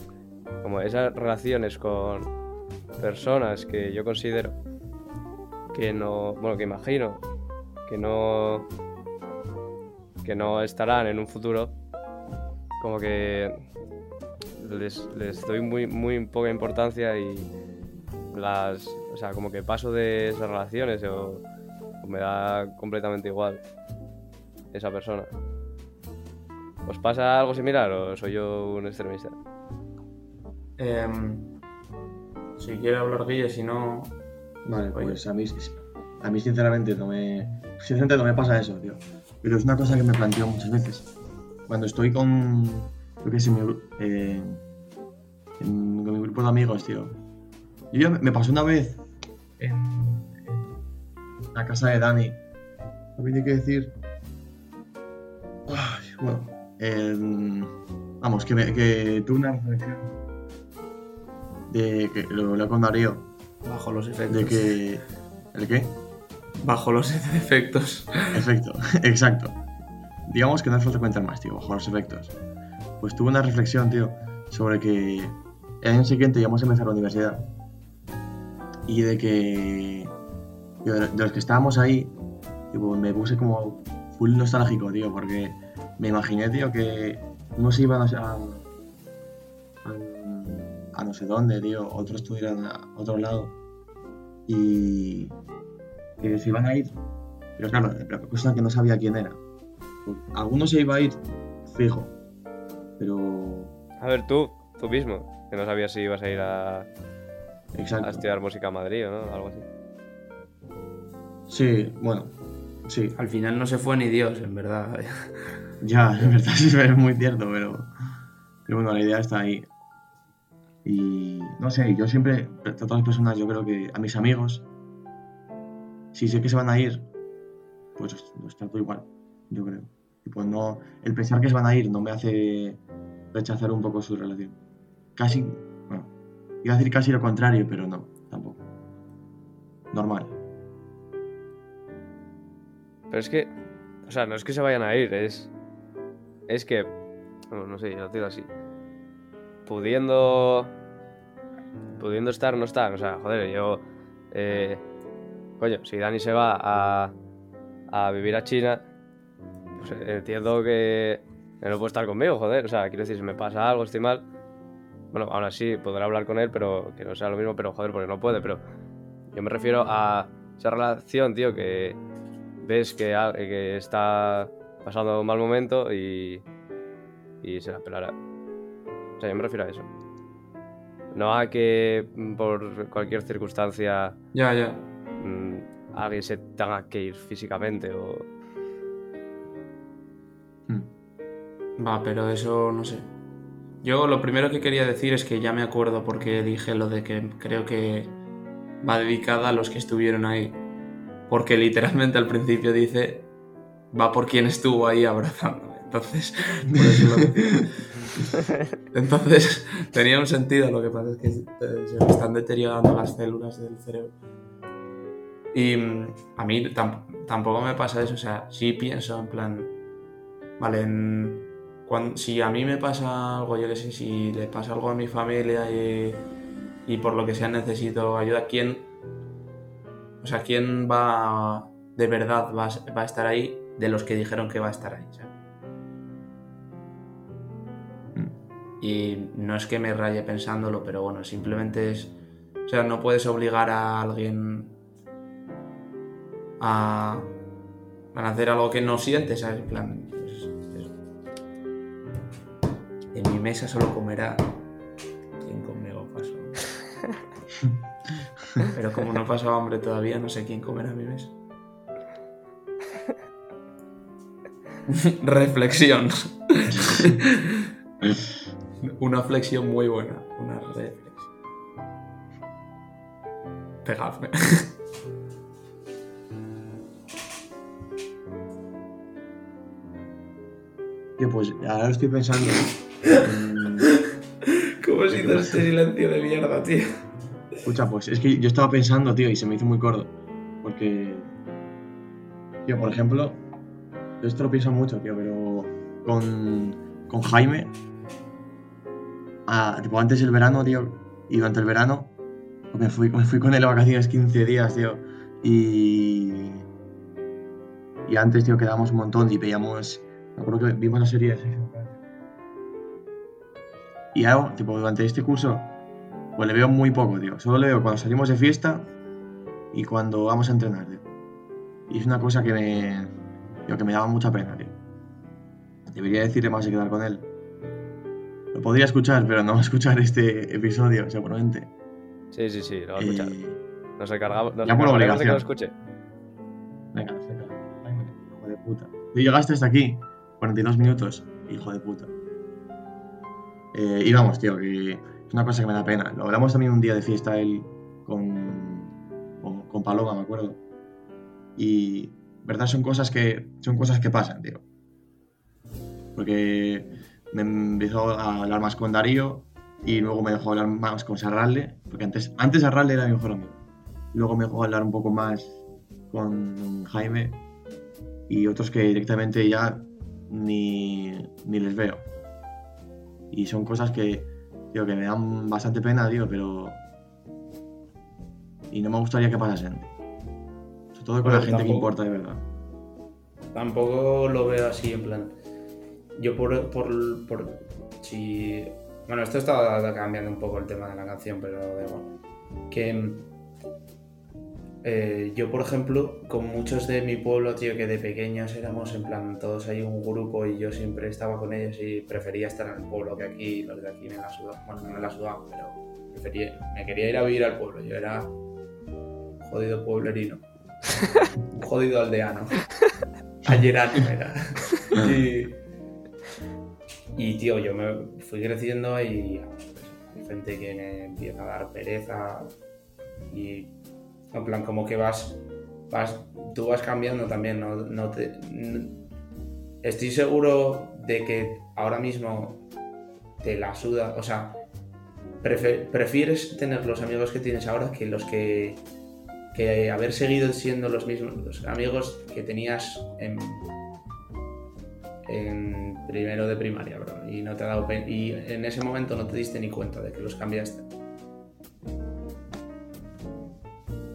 como esas relaciones con personas que yo considero que no, bueno, que imagino que no que no estarán en un futuro, como que les, doy muy, muy poca importancia y las, o sea, como que paso de esas relaciones o, o me da completamente igual esa persona. ¿Os pasa algo similar o soy yo un extremista? Em, si quiere hablar Guille, si no... Vale, Oye. pues a mí, a mí sinceramente no me, sinceramente no me pasa eso, tío. Pero es una cosa que me planteo muchas veces. Cuando estoy con, yo qué sé, mi eh, en- con mi grupo de amigos, tío. Yo ya me, pasó una vez en, en la casa de Dani. No tiene que decir. Ay, bueno, em, vamos, que, me, que tuve una reflexión de que lo hablé con Darío Bajo los efectos. de que. ¿El qué? Bajo los efectos. Efecto, exacto. Digamos que no hace falta comentar más, tío, bajo los efectos. Pues tuve una reflexión, tío, sobre que el año siguiente íbamos a empezar la universidad. Y de que. tío, de, los que estábamos ahí, tipo, me puse como full nostálgico, tío, porque me imaginé, tío, que unos iban a, a, no sé dónde, tío, otros estuvieran a otro lado. Y que se iban a ir. Pero claro, la cosa es que no sabía quién era. Pues, alguno se iba a ir fijo. Pero. A ver, tú, tú mismo, que no sabías si ibas a ir a, estudiar música a Madrid o no, algo así. Sí, bueno. Sí, Al final no se fue ni Dios, en verdad. ya, en verdad sí es muy cierto, pero. Pero bueno, la idea está ahí. Y no sé, yo siempre trato a las personas, yo creo que a mis amigos, si sé que se van a ir, pues los, los trato igual, yo creo. Y pues no, el pensar que se van a ir no me hace rechazar un poco su relación. Casi, bueno, iba a decir casi lo contrario, pero no, tampoco. Normal. Pero es que, o sea, no es que se vayan a ir, es. Es que. No, no sé, yo lo digo así. Pudiendo. Pudiendo estar, no estar. O sea, joder, yo. eh, coño, si Dani se va a. a vivir a China. Pues eh, entiendo que. no puede estar conmigo, joder. O sea, quiero decir, si me pasa algo, estoy mal. Bueno, aún así podré hablar con él, pero que no sea lo mismo, pero joder, porque no puede. Pero yo me refiero a esa relación, tío, que ves que, a- que está pasando un mal momento y, y se la pelará. O sea, yo me refiero a eso. No a que mm, por cualquier circunstancia Ya, ya. mm, alguien se tenga que ir físicamente o... Mm. Va, pero eso no sé. Yo lo primero que quería decir es que ya me acuerdo porque dije lo de que creo que va dedicada a los que estuvieron ahí. Porque literalmente al principio dice va por quien estuvo ahí abrazándome. Entonces, por eso lo. Entonces, tenía un sentido. Lo que pasa es que eh, se me están deteriorando las células del cerebro. Y mm, a mí tam- tampoco me pasa eso. O sea, sí pienso en plan. Vale, en- si a mí me pasa algo, yo qué sé, si le pasa algo a mi familia y, y por lo que sea necesito ayuda, ¿quién, o sea, quién va de verdad va, a- va a estar ahí de los que dijeron que va a estar ahí? ¿sabes? Y no es que me raye pensándolo, pero bueno, simplemente es, o sea, no puedes obligar a alguien a, a hacer algo que no siente, ¿sabes? En plan, pues, eso. En mi mesa solo comerá quien conmigo pasó. Pero como no pasó hambre todavía, no sé quién comerá en mi mesa. Reflexión. Una flexión muy buena. Una reflexión. Pegadme. Tío, pues ahora estoy pensando. ¿Cómo se hizo este silencio de mierda, tío? Escucha, pues es que yo estaba pensando, tío, y se me hizo muy corto. Porque. Tío, por ejemplo. Yo esto lo pienso mucho, tío, pero. Con. Con Jaime. Ah, tipo, antes del verano, tío. Y durante el verano. pues me fui, me fui con él a vacaciones 15 días, tío. Y. Y antes, tío, quedábamos un montón y veíamos. Me acuerdo que vimos la serie de. Y ahora, tipo, durante este curso. Pues le veo muy poco, tío. Solo le veo cuando salimos de fiesta y cuando vamos a entrenar, tío. Y es una cosa que me. Que me daba mucha pena, tío. Debería decirle más de quedar con él. Lo podría escuchar, pero no va a escuchar este episodio, seguramente. Sí, sí, sí, lo va a escuchar. Y- Nos encargamos, nos Ya por encargaremos de que lo obligación. escuche. Venga, venga. Ay, hijo de puta. Tú llegaste hasta aquí, 42 minutos, hijo de puta. Eh, y vamos, tío, que es una cosa que me da pena. Lo hablamos también un día de fiesta él con, con, con Paloma, me acuerdo. Y, verdad, son cosas que son cosas que pasan, tío. Porque me empezó a hablar más con Darío y luego me dejó hablar más con Sarralde, porque antes, antes Sarralde era mi mejor amigo. Luego me dejó hablar un poco más con Jaime y otros que directamente ya ni, ni les veo. Y son cosas que, tío, que me dan bastante pena, tío, pero... Y no me gustaría que pasasen. Sobre todo con la gente que importa de verdad. Tampoco lo veo así, en plan. Yo por, por, por si. Bueno, esto está cambiando un poco el tema de la canción, pero da igual. Que. eh, yo, por ejemplo, con muchos de mi pueblo, tío, que de pequeños éramos en plan todos ahí un grupo y yo siempre estaba con ellos y prefería estar en el pueblo que aquí, los de aquí me la sudaban. Bueno, no me la sudaban, pero prefería, me quería ir a vivir al pueblo. Yo era un jodido pueblerino. un jodido aldeano. Ayerano era. Y, y, tío, yo me fui creciendo y pues, gente que me empieza a dar pereza y en plan como que vas, vas tú vas cambiando también, no, no te, estoy seguro de que ahora mismo te la suda, o sea, prefieres tener los amigos que tienes ahora que los que que haber seguido siendo los mismos los amigos que tenías en, en primero de primaria, bro, y no te ha dado y en ese momento no te diste ni cuenta de que los cambiaste.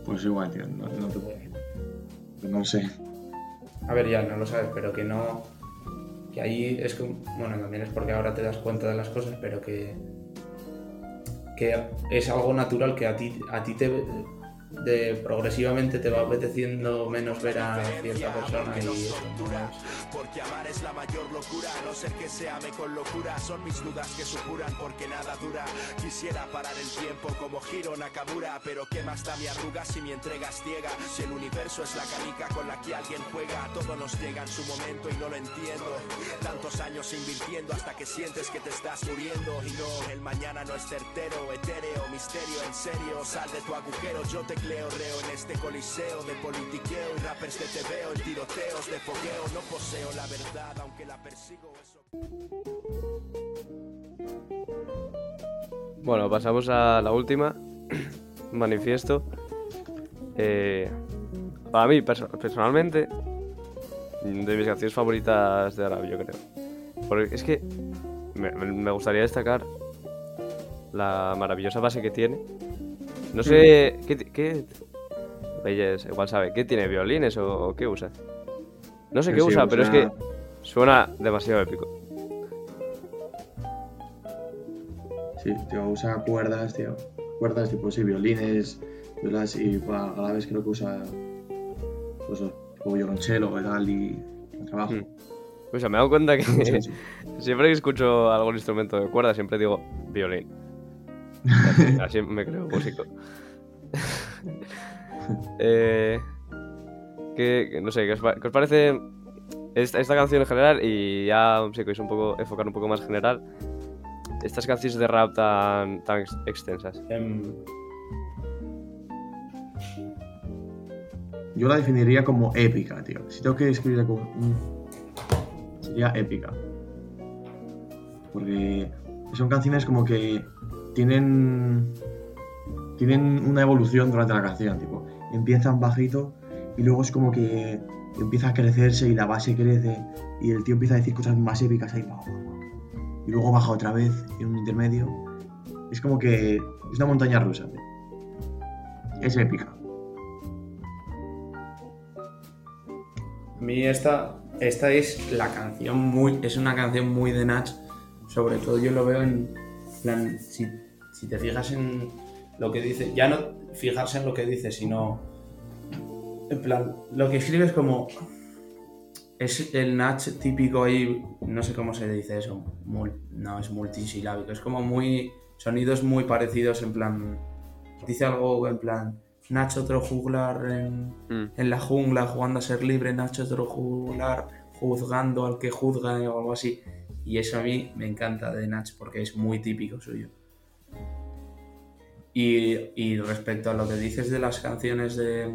Pues igual, tío, no, no te puedo decir. No sé. A ver, ya no lo sabes, pero que no. Que ahí es como. Bueno, también es porque ahora te das cuenta de las cosas, pero que. Que es algo natural que a ti, a ti te. De, progresivamente te va apeteciendo menos ver a cierta persona y eso, Porque amar es la mayor locura, no ser que se ame con locura. Son mis dudas que supuran porque nada dura. Quisiera parar el tiempo como Hiro Nakamura, pero ¿qué más da mi arruga si mi entrega es ciega? Si el universo es la canica con la que alguien juega, todo nos llega en su momento y no lo entiendo. Tantos años invirtiendo hasta que sientes que te estás muriendo y no, el mañana no es certero, etéreo, misterio, en serio, sal de tu agujero, yo te cleo, reo en este coliseo de politiqueo y rappers que te veo en tiroteos de fogueo, no poseo la verdad aunque la persigo. Eso... Bueno, pasamos a la última. Manifiesto. Eh, para mí, perso- personalmente, de mis canciones favoritas de Arab, yo creo. Porque es que me, me gustaría destacar la maravillosa base que tiene. No sé qué. qué Reyes, igual sabe. ¿Qué tiene? ¿Violines o, o qué usa? No sé qué sí, usa, pero es que suena demasiado épico. Sí, tío, usa cuerdas, tío. Cuerdas tipo, sí, violines, violas y para graves creo que usa. Pues tipo violonchelo tal y trabajo. Mm. O sea, me he dado cuenta que Sí, sí. siempre que escucho algún instrumento de cuerda, siempre digo violín. Así, me creo músico. eh, no sé, ¿qué os, parece esta, esta canción en general? Y ya, si queréis un poco enfocar un poco más general, estas canciones de rap tan, tan ex- extensas. Em, Yo la definiría como épica, tío. Si tengo que describirla como. un- Sería épica. Porque son canciones como que tienen. Tienen una evolución durante la canción, tipo. Empiezan bajito y luego es como que empieza a crecerse y la base crece y el tío empieza a decir cosas más épicas ahí. Y luego baja otra vez en un intermedio. Es como que. Es una montaña rusa, tío. Es épica. A mí esta, esta es la canción muy. Es una canción muy de Nach. Sobre todo yo lo veo en si te fijas en lo que dice. Ya no fijarse en lo que dice, sino. En plan, lo que escribe es como. Es el Nach típico ahí. No sé cómo se dice eso. mul- no, es multisilábico. Es como muy. Sonidos muy parecidos en plan. Dice algo en plan. Nach otro juglar en, Mm. en la jungla jugando a ser libre, Nacho otro juglar juzgando al que juzga o algo así. Y eso a mí me encanta de Nach porque es muy típico suyo. Y, y respecto a lo que dices de las canciones de...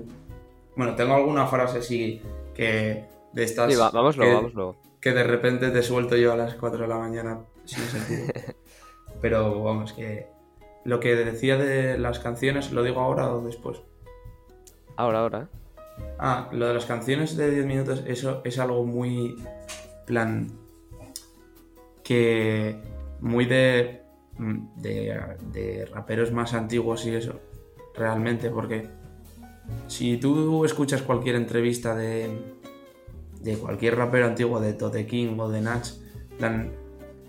Bueno, tengo alguna frase así que de estas... Sí, va- vamos luego, que- vamos luego. que de repente te suelto yo a las 4 de la mañana sin sentido. Pero vamos, que lo que decía de las canciones, ¿lo digo ahora o después? Ahora, ahora. Ah, lo de las canciones de 10 minutos, eso es algo muy plan que muy de, de, de raperos más antiguos y eso, realmente, porque si tú escuchas cualquier entrevista de, de cualquier rapero antiguo, de Tote King o de Nach, plan,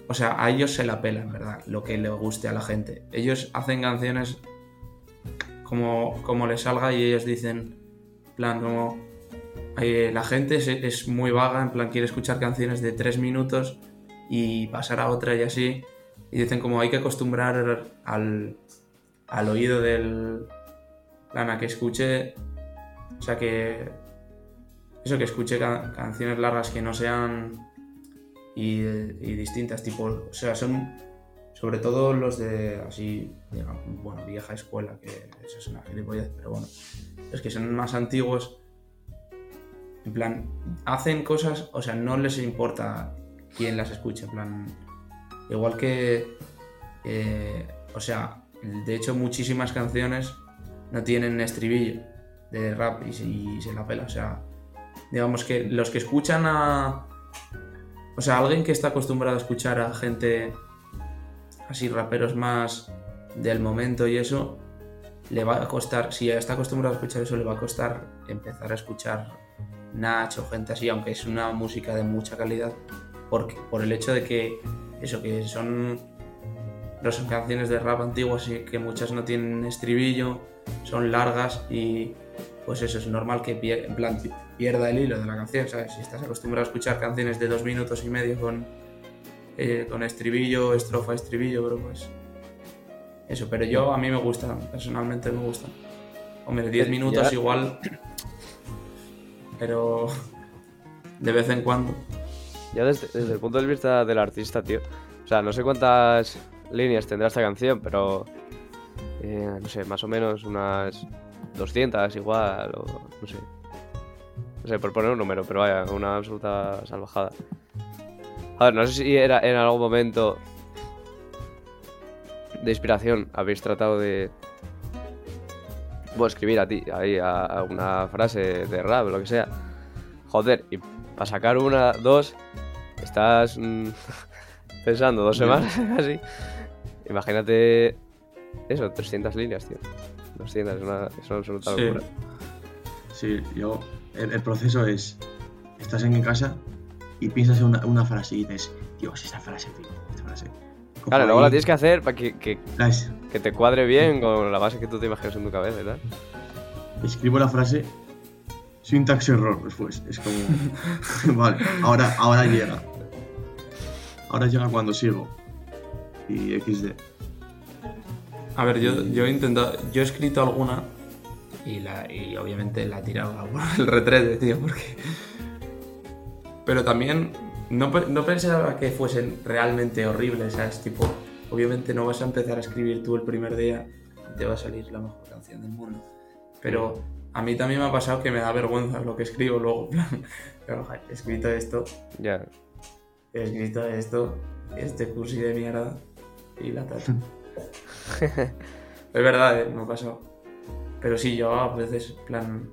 o sea, a ellos se la pelan, ¿verdad? Lo que le guste a la gente. Ellos hacen canciones como, como les salga y ellos dicen, plan, como eh, la gente es, es muy vaga, en plan, quiere escuchar canciones de tres minutos y pasar a otra y así. Y dicen como hay que acostumbrar al, al oído del plan a que escuche, o sea que eso que escuche ca- canciones largas que no sean y, distintas, tipo, o sea, son sobre todo los de así, bueno, vieja escuela, que eso es una gilipollez, pero bueno, los que son más antiguos, en plan, hacen cosas, o sea, no les importa quién las escuche, en plan, igual que, eh, o sea, de hecho muchísimas canciones no tienen estribillo de rap y, se- la pela, o sea, digamos que los que escuchan a, o sea, alguien que está acostumbrado a escuchar a gente así, raperos más del momento y eso, le va a costar, si está acostumbrado a escuchar eso, le va a costar empezar a escuchar Nach o gente así, aunque es una música de mucha calidad, porque, por el hecho de que eso, que son, son canciones de rap antiguas y que muchas no tienen estribillo, son largas y pues eso es normal que pier- en plan, pi- pierda el hilo de la canción, ¿sabes? Si estás acostumbrado a escuchar canciones de dos minutos y medio con, eh, con estribillo, estrofa, estribillo, pero pues eso, pero yo a mí me gusta, personalmente me gusta. Hombre, 10 Eh, minutos ya- igual, pero de vez en cuando. Ya desde, desde el punto de vista del artista, tío. O sea, no sé cuántas líneas tendrá esta canción, pero. eh, no sé, más o menos unas 200 igual, o no sé. No sé, por poner un número, pero vaya, una absoluta salvajada. A ver, no sé si era en algún momento de inspiración habéis tratado de. Bueno, escribir a ti, ahí, a, a una frase de rap, lo que sea. Joder, y para sacar una, dos, estás mm, pensando dos semanas así. Imagínate eso, 300 líneas, tío. 200, es una, es una absoluta Sí. locura. Sí, yo. El, el proceso es. Estás en casa y piensas en una, una frase y dices, Dios, esta frase, tío, esta frase. Claro, luego la tienes que hacer para que, que, te cuadre bien con la base que tú te imaginas en tu cabeza y tal. escribo la frase, syntax error después. Es como. vale, ahora, ahora llega. Ahora llega cuando sigo. Y XD. A ver, yo, yo he intentado, yo he escrito alguna y, la, y obviamente la he tirado por el retrete, tío, porque... Pero también no, no pensaba que fuesen realmente horribles, ¿sabes? Tipo, obviamente no vas a empezar a escribir tú el primer día y te va a salir la mejor canción del mundo. Pero a mí también me ha pasado que me da vergüenza lo que escribo luego, en plan, he escrito esto, Ya. He escrito esto, este cursi de mierda y la tata. es verdad, eh, me ha pasado. Pero sí, yo a veces, en plan.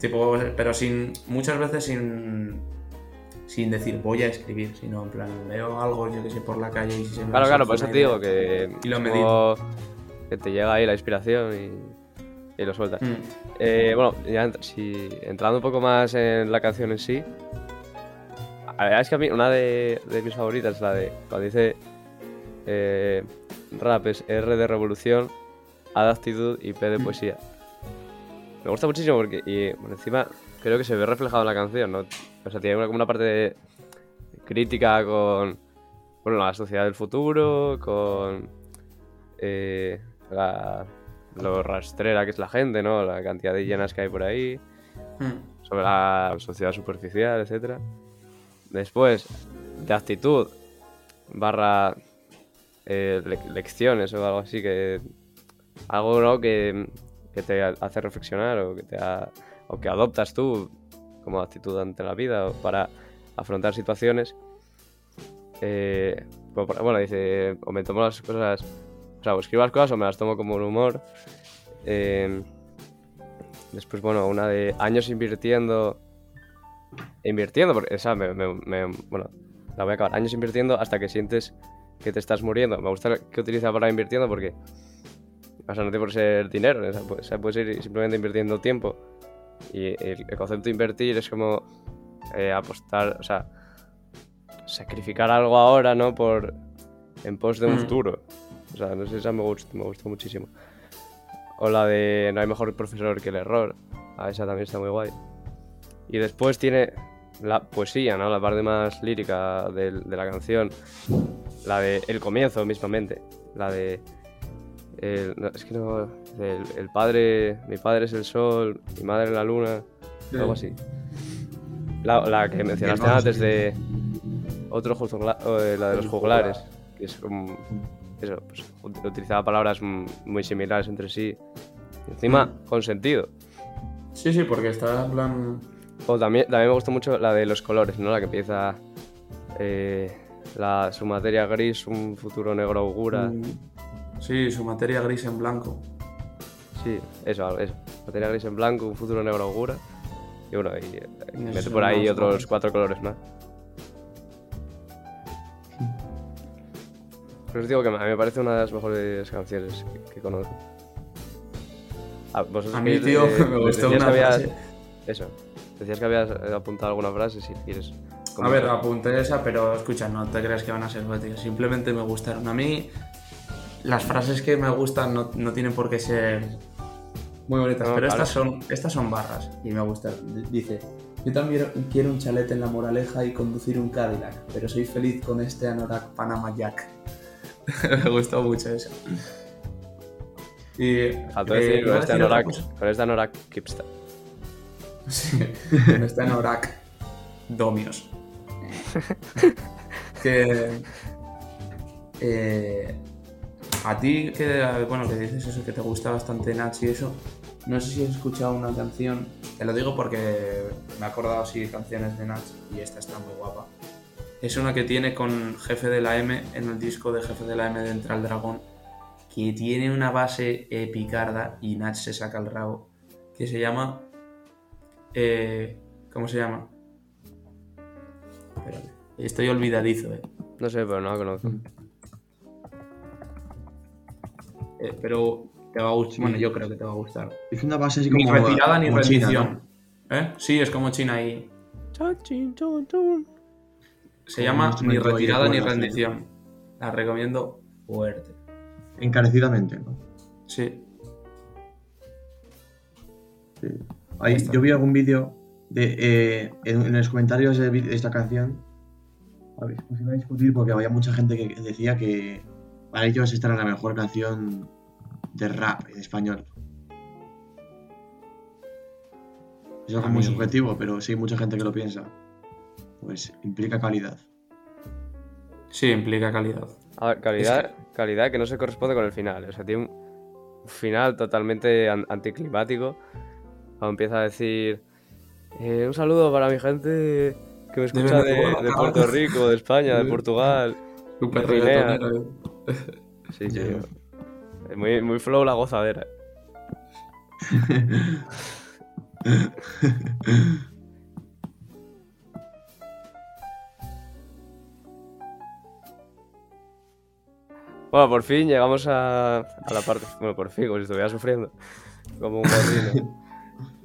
Tipo, pero sin. Muchas veces sin. Sin decir voy a escribir, sino en plan, veo algo, yo que sé, por la calle y si se me Claro, claro, por eso te digo que. Y lo como Que te llega ahí la inspiración y, y lo sueltas. Mm, Eh, bueno, ya ent- si, entrando un poco más en la canción en sí. La verdad es que a mí una de, de mis favoritas es la de cuando dice eh, rap es R de revolución, A de actitud y P de poesía. Me gusta muchísimo porque y, bueno, encima creo que se ve reflejado en la canción, ¿no? O sea, tiene como una parte de crítica con bueno, la sociedad del futuro, con eh, la, lo rastrera que es la gente, ¿no? La cantidad de llenas que hay por ahí, mm, sobre la sociedad superficial, etcétera. Después, de actitud, barra eh, le- lecciones o algo así, que algo ¿no? que, que te hace reflexionar o que, te ha- o que adoptas tú como actitud ante la vida o para afrontar situaciones. Eh, por- bueno, dice, o me tomo las cosas, o sea, o escribo las cosas o me las tomo como un humor. Eh, después, bueno, una de años invirtiendo invirtiendo, porque esa me, me- me- bueno, la voy a acabar. Años invirtiendo hasta que sientes que te estás muriendo. Me gusta que utiliza para invirtiendo porque, o sea, no tiene por ser dinero, o sea, puede, o sea, puede ser simplemente invirtiendo tiempo. Y el, el concepto de invertir es como eh, apostar, o sea, sacrificar algo ahora, ¿no? Por, en pos de un Mm. futuro. O sea, no sé, esa me gustó, me gustó muchísimo. O la de no hay mejor profesor que el error. Ah, esa también está muy guay. Y después tiene la poesía, ¿no? La parte más lírica de, la canción. La de el comienzo mismamente. La de... el- no, es que no... El, el padre... Mi padre es el sol, mi madre la luna. Algo así. La, la que mencionaste antes de... Otro jugla- la de los juglares. que es como. Eso, pues ut- utilizaba palabras muy similares entre sí. Encima, Mm. con sentido. Sí, sí, porque está en plan. O también, también me gustó mucho la de los colores, ¿no? La que empieza. eh, la, su materia gris, un futuro negro augura. mm, Sí, su materia gris en blanco. Sí, eso, eso. Materia gris en blanco, un futuro negro augura. Y bueno, y, eh, Y mete por ahí otros colores. cuatro colores más. Pero os digo que a mí me parece una de las mejores canciones que, que conozco. Ah, vosotros A mí, que- tío, me gustó una. Eso. Decías que habías eh, apuntado alguna frase, si quieres. A ver, apunté esa, pero escucha, no te creas que van a ser poéticas. Simplemente me gustaron. A mí, las frases que me gustan no, no tienen por qué ser muy bonitas, No, pero claro. estas son, estas son barras y me gustan. Dice: Yo también quiero un chalet en la Moraleja y conducir un Cadillac, pero soy feliz con este Anorak Panama Jack. me gustó mucho eso. Y. Faltó eh, decir con este Anorak, con este Anorak Kipster. Sí, en Anorak Domios. que. eh, a ti, que bueno, que dices eso, que te gusta bastante Nach y eso. No sé si has escuchado una canción. Te lo digo porque me he acordado así de canciones de Nach y esta está muy guapa. Es una que tiene con Jefe de la M en el disco de Jefe de la M de Entra el Dragón. Que tiene una base epicarda y Nach se saca el rabo. Que se llama eh, ¿Cómo se llama? Espérate. Estoy olvidadizo, eh. No sé, pero no la conozco. Eh, pero te va a gustar. Sí. Bueno, yo creo que te va a gustar. Es una base así Ni como. retirada ni como China, rendición. ¿Eh? Sí, es como China chun. Se Como llama Ni ahí retirada ni rendición. La recomiendo fuerte. Encarecidamente, ¿no? Sí. Sí. Ahí, yo vi algún vídeo de, eh, en, en los comentarios de, esta canción. A ver, pues iba a discutir porque había mucha gente que decía que para ellos esta era la mejor canción de rap en español. Es algo A muy subjetivo, pero sí hay mucha gente que lo piensa. Pues implica calidad. Sí, implica calidad. A ver, calidad, calidad que no se corresponde con el final. O sea, tiene un final totalmente an- anticlimático. Empieza a decir eh, un saludo para mi gente que me escucha de, Puerto Rico, de España, de. Portugal. Super de Guinea. Sí, sí. Es muy, muy flow la gozadera. Bueno, por fin llegamos a, a la parte. Bueno, por fin, como si estuviera sufriendo. Como un gorrino.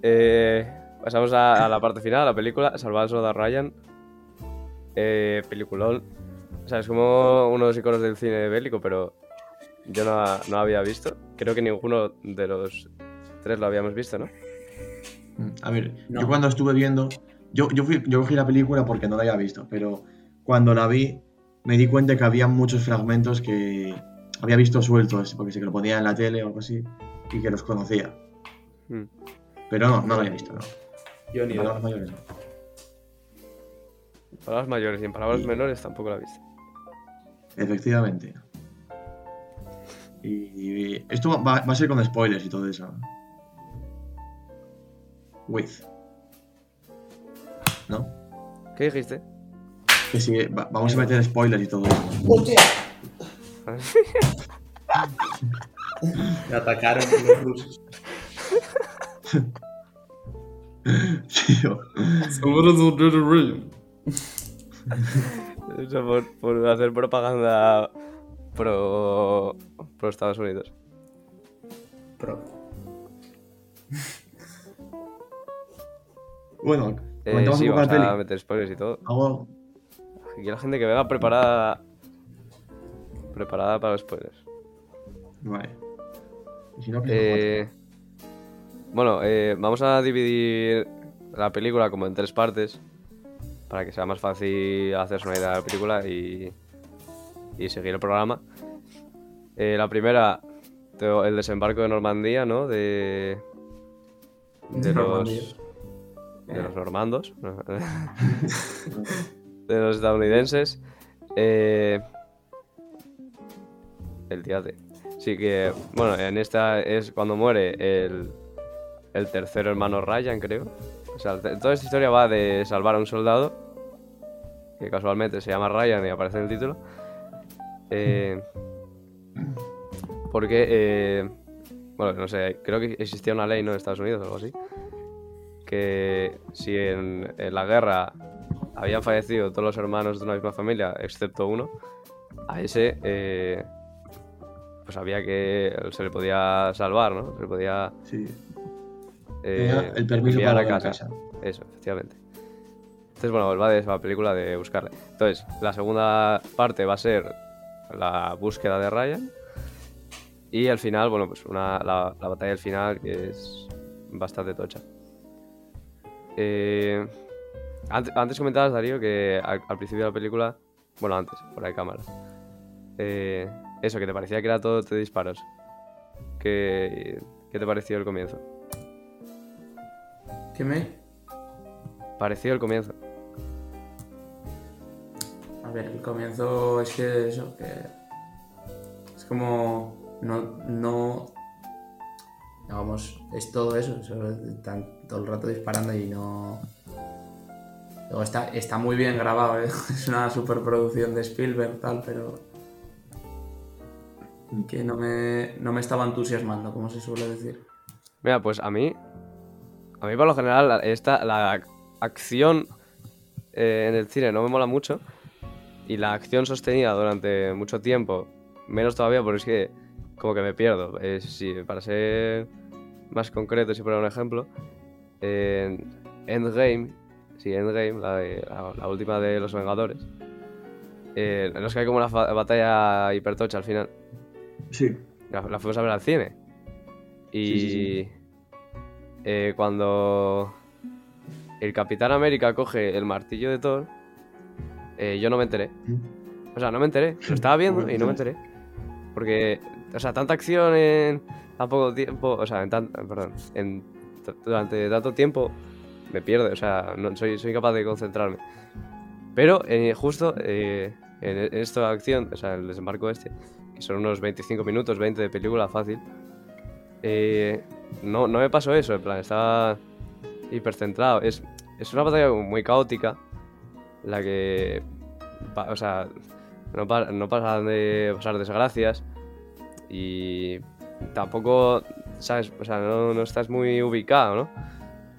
Eh, pasamos a, a la parte final, la película, Salvar al Soldado Ryan. Eh, peliculón. O sea, es como uno de los iconos del cine bélico, pero yo no, no había visto. Creo que ninguno de los tres lo habíamos visto, ¿no? A ver, No. yo cuando estuve viendo, yo, yo, fui- yo cogí la película porque no la había visto, pero cuando la vi me di cuenta que había muchos fragmentos que había visto sueltos, porque sé que lo ponía en la tele o algo así, y que los conocía. Mm. Pero no, no lo había visto, no. Yo ni idea. Palabras mayores, no. Palabras mayores y en palabras Y- menores tampoco la he visto. Efectivamente. Y, y esto va, va a ser con spoilers y todo eso. With. ¿No? ¿Qué dijiste? Que sí, va- vamos a meter spoilers y todo eso. Me atacaron los rusos. Tío. Eso por, por hacer propaganda pro, pro Estados Unidos. Pro. Bueno, Eh, sí, un poco la vamos a peli. meter spoilers y todo. Algo. Aquí la gente que venga preparada. Preparada para los spoilers. Vale. Y si no, Eh, bueno, eh, vamos a dividir la película como en tres partes para que sea más fácil hacerse una idea de la película y, y seguir el programa. Eh, la primera, el desembarco de Normandía, ¿no? De, de, Normandía. los, de los normandos, ¿no? de los estadounidenses. Eh, el día de. Sí que, bueno, en esta es cuando muere el, el tercer hermano Ryan, creo. Toda esta historia va de salvar a un soldado, que casualmente se llama Ryan y aparece en el título. Eh, porque, eh, bueno, no sé, creo que existía una ley, ¿no? En Estados Unidos o algo así. Que si en, la guerra habían fallecido todos los hermanos de una misma familia, excepto uno, a ese, eh, pues había que. se le podía salvar, ¿no? Se le podía. Eh, el permiso para a casa. casa. Eso, efectivamente. Entonces, bueno, va de esa película de buscarle. Entonces, la segunda parte va a ser la búsqueda de Ryan. Y al final, bueno, pues una, la, la batalla del final que es bastante tocha. Eh, antes, antes comentabas, Darío, que al, al principio de la película, bueno, antes, por ahí cámara, eh, eso, que te parecía que era todo de disparos. ¿Qué, ¿Qué te pareció el comienzo? ¿Qué me? Pareció el comienzo. A ver, el comienzo es que eso, que es como no, no, digamos, es todo eso, eso, están todo el rato disparando y no... Luego está, está muy bien grabado, ¿eh? es una superproducción de Spielberg, tal, pero que no me, no me estaba entusiasmando, como se suele decir. Mira, pues a mí, a mí por lo general, la- esta, la acción eh, en el cine no me mola mucho y la acción sostenida durante mucho tiempo, menos todavía porque es que como que me pierdo. Eh, sí, para ser más concreto, si poner un ejemplo, en Endgame, sí, Endgame, la, de- la, la última de los Vengadores, eh, no es que hay como una batalla hipertocha al final. Sí. La, la fuimos a ver al cine. Y Sí, sí, sí. Eh, cuando el Capitán América coge el martillo de Thor, eh, yo no me enteré. O sea, no me enteré. Lo estaba viendo y no me enteré. Porque, o sea, tanta acción en tan poco tiempo, o sea, en tan, perdón, en, durante tanto tiempo me pierde, o sea, no soy, soy incapaz de concentrarme. Pero eh, justo eh, en, en esta acción, o sea, el desembarco este, que son unos 25 minutos, 20 de película fácil, eh, no, no me pasó eso, en plan, estaba hipercentrado. Es, es una batalla muy caótica, la que, o sea, no, pa- no pasan de pasar desgracias y tampoco, ¿sabes? O sea, no, no estás muy ubicado, ¿no?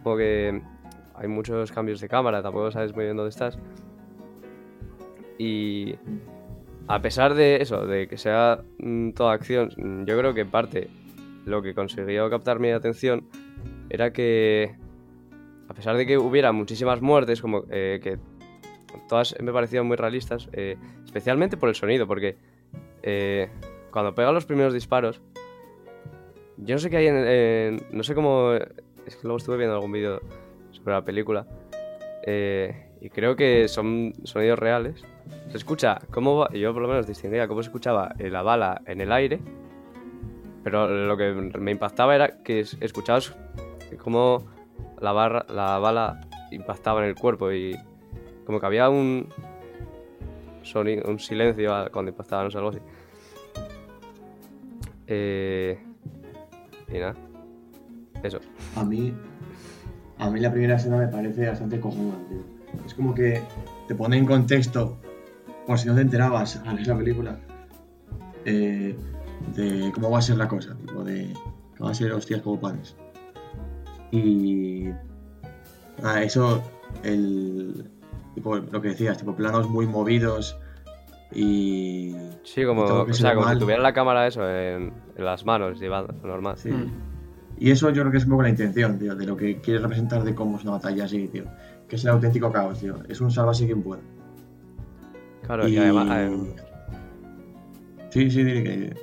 Como que hay muchos cambios de cámara, tampoco sabes muy bien dónde estás. Y a pesar de eso, de que sea mm, toda acción, yo creo que parte lo que consiguió captar mi atención era que, a pesar de que hubiera muchísimas muertes, como eh, que todas me parecían muy realistas, eh, especialmente por el sonido, porque eh, cuando pega los primeros disparos, yo no sé qué hay en, no sé cómo, es que luego estuve viendo algún vídeo sobre la película, eh, y creo que son sonidos reales. Se escucha cómo va, yo por lo menos distinguía cómo se escuchaba la bala en el aire, pero lo que me impactaba era que es- escuchabas cómo la, barra, la bala impactaba en el cuerpo y como que había un sonido, un silencio cuando impactaba, no sé, algo así. Eh, y nada, eso. A mí, a mí la primera escena me parece bastante cojonuda. Es como que te pone en contexto, por si no te enterabas al ver la película, eh, de cómo va a ser la cosa, tipo de que van a ser hostias como panes. Y nada, eso, el, tipo, lo que decías, tipo planos muy movidos y Sí, como, Y o sea como si tuviera la cámara eso en, en las manos, llevando, normal. Sí. Mm. Y eso yo creo que es un poco la intención, tío, de lo que quieres representar de cómo es una batalla así, tío. Que es el auténtico caos, tío. Es un sálvase quien pueda. Claro, y, además, eh, Sí, sí, diré que...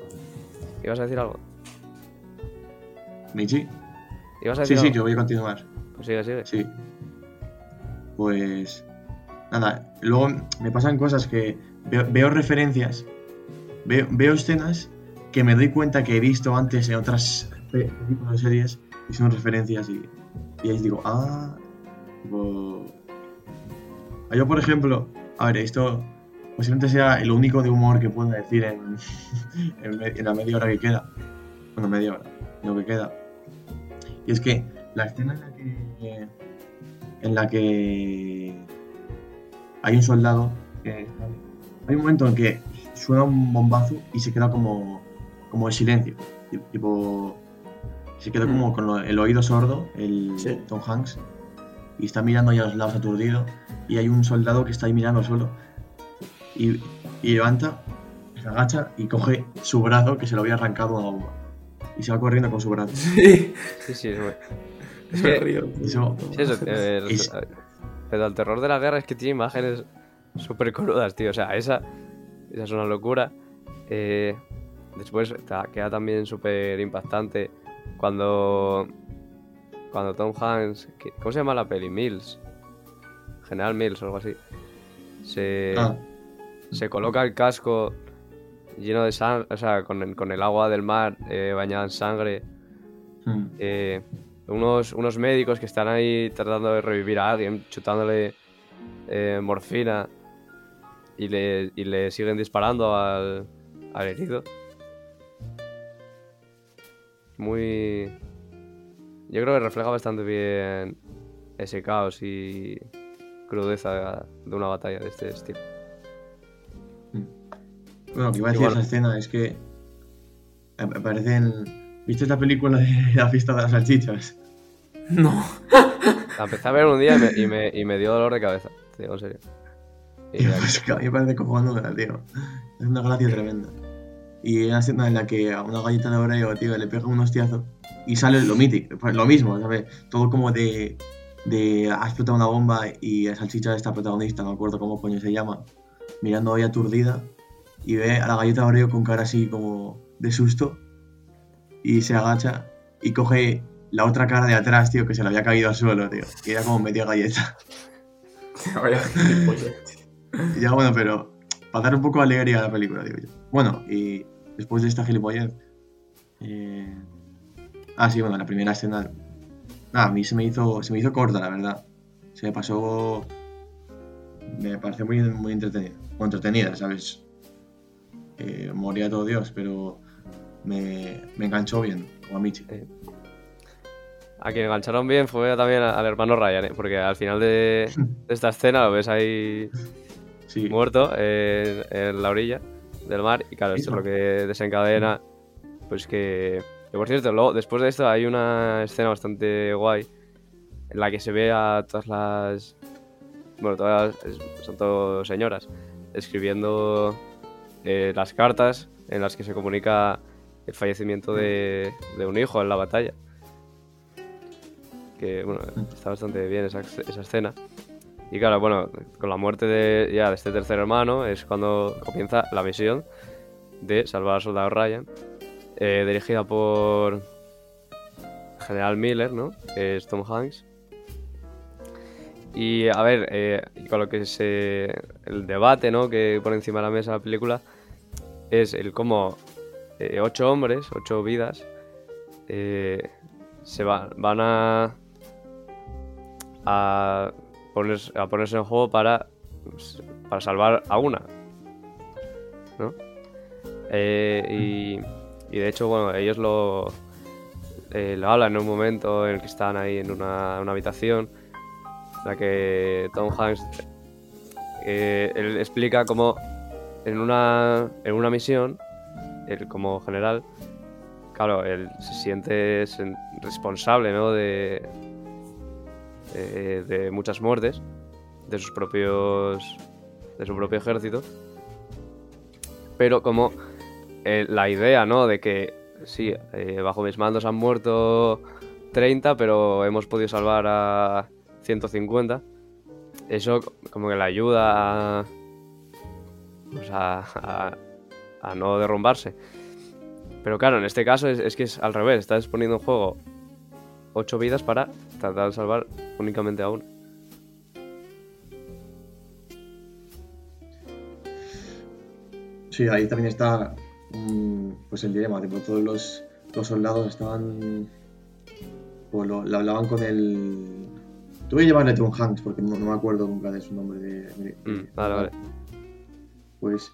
¿ibas a decir algo? Michi. ¿Ibas a Sí, decir sí, algo? yo voy a continuar. Pues sigue, sigue. Sí. Pues... Nada, luego me pasan cosas que veo, veo referencias, veo, veo escenas que me doy cuenta que he visto antes en otras pe- películas o series y son referencias y, y ahí digo, ah, tipo... Yo, por ejemplo, a ver, esto posiblemente sea el único de humor que puedo decir en, en, me- en la media hora que queda. Bueno, media hora, lo que queda. Y es que la escena en la que. en la que. hay un soldado. que- hay un momento en que suena un bombazo y se queda como. como en silencio. ti- Tipo. Se queda como con lo- el oído sordo, el Sí. Tom Hanks. Y está mirando ahí a los lados aturdido. Y hay un soldado que está ahí mirando solo. Y, y levanta, se agacha y coge su brazo que se lo había arrancado a bomba. Y se va corriendo con su brazo. Sí. Sí, sí, es muy- Es Me que- río. Eso, Sí, eso, eh, Es- Pero el terror de la guerra es que tiene imágenes súper crudas, tío. O sea, esa, esa es una locura. Eh, después queda también súper impactante cuando, cuando Tom Hanks... ¿Cómo se llama la peli? Mills. General Mills o algo así. Se, ah, se coloca el casco lleno de sangre, o sea, con el, con el agua del mar eh, bañada en sangre. mm, eh, unos, unos médicos que están ahí tratando de revivir a alguien, chutándole eh, morfina y le, y le siguen disparando al, al herido. Muy... Yo creo que refleja bastante bien ese caos y crudeza de una batalla de este estilo. Bueno, que iba a decir Igual. esa escena es que me me parecen. ¿Viste la película de la fiesta de las salchichas? No. La empecé a ver un día y me, y me, y me dio dolor de cabeza, te digo en serio. Y Pues que a mí me parece cojonada, tío. Es una gracia tremenda. Y hay una escena en la que a una galleta de Oreo, tío, le pega un hostiazo y sale lo mítico, pues lo mismo, ¿sabes? Todo como de. de. ha explotado una bomba y la salchicha de esta protagonista, no me acuerdo cómo coño se llama, mirando ahí aturdida y ve a la galleta de Oreo con cara así como de susto y se agacha y coge la otra cara de atrás, tío, que se le había caído al suelo, tío. Y era como media galleta. Y ya bueno, pero para dar un poco de alegría a la película, digo yo. Bueno, y después de esta gilipollez. eh, Ah, sí, bueno, la primera escena. Ah, a mí se me hizo. se me hizo corta, la verdad. Se me pasó. Me pareció muy, muy entretenida. O entretenida, ¿sabes? Eh, moría todo Dios, pero me, me enganchó bien, como a Michi. A quien engancharon bien fue también al hermano Ryan, ¿eh? porque al final de, de esta escena lo ves ahí Sí, muerto en, en la orilla del mar y claro, esto es lo que desencadena, pues que, que, por cierto, luego después de esto hay una escena bastante guay en la que se ve a todas las, bueno, todas son todas señoras escribiendo eh, las cartas en las que se comunica el fallecimiento de, de un hijo en la batalla. Que bueno, está bastante bien esa, esa escena. Y claro, bueno, con la muerte de, ya de este tercer hermano es cuando comienza la misión de salvar al soldado Ryan, eh, dirigida por General Miller, ¿no? Es Tom Hanks. Y a ver, eh, con lo que se. El debate, ¿no? Que pone encima de la mesa la película es el cómo eh, ocho hombres, ocho vidas, eh, se va- van a. a, ponerse, a ponerse en juego para, para salvar a una. ¿No? Eh, y, y de hecho, bueno, ellos lo, lo hablan en un momento en el que están ahí en una, una habitación, la que Tom Hanks eh, él explica cómo en una, en una misión, él como general, claro, él se siente responsable ¿no? de, de, de muchas muertes de sus propios de su propio ejército pero como eh, la idea no de que sí eh, bajo mis mandos han muerto 30 pero hemos podido salvar a 150 eso como que le ayuda a, pues a, a- a no derrumbarse. Pero claro en este caso es, que es al revés. Estás poniendo en juego 8 vidas para tratar de salvar únicamente a una Sí, ahí también está mm, pues el dilema, tipo, todos los, los soldados estaban o lo, lo hablaban con el tuve que llamarle Tom Hanks porque no, no me acuerdo nunca de su nombre de, de- Mm, vale, vale. pues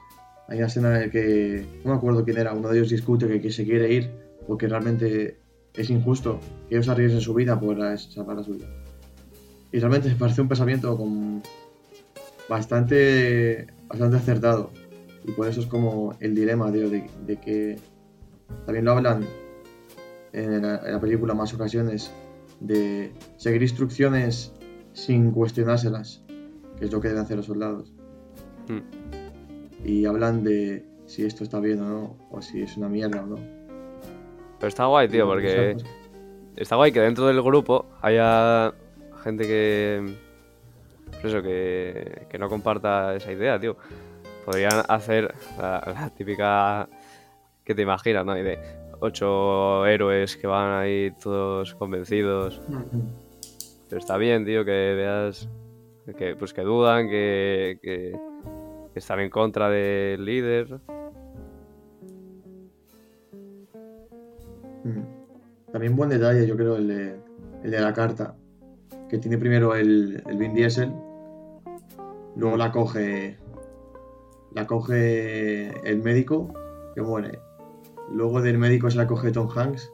hay una escena en la que, no me acuerdo quién era, uno de ellos discute que, que se quiere ir porque realmente es injusto que ellos arriesguen su vida por salvar la suya. Y realmente me parece un pensamiento como bastante, bastante acertado. Y por eso es como el dilema, de, de que también lo hablan en la, en la película más ocasiones de seguir instrucciones sin cuestionárselas, que es lo que deben hacer los soldados. Hmm. Y hablan de si esto está bien o no, o si es una mierda o no. Pero está guay, tío, porque está guay que dentro del grupo haya gente que. Pues eso, que, que no comparta esa idea, tío. Podrían hacer la, la típica que te imaginas, ¿no? Y de ocho héroes que van ahí todos convencidos. Pero está bien, tío, que veas que, pues que dudan, que, que, que están en contra del líder. También buen detalle, yo creo, el de, el de la carta. Que tiene primero el, el Vin Diesel, luego la coge. La coge el médico, que muere. Luego del médico se la coge Tom Hanks,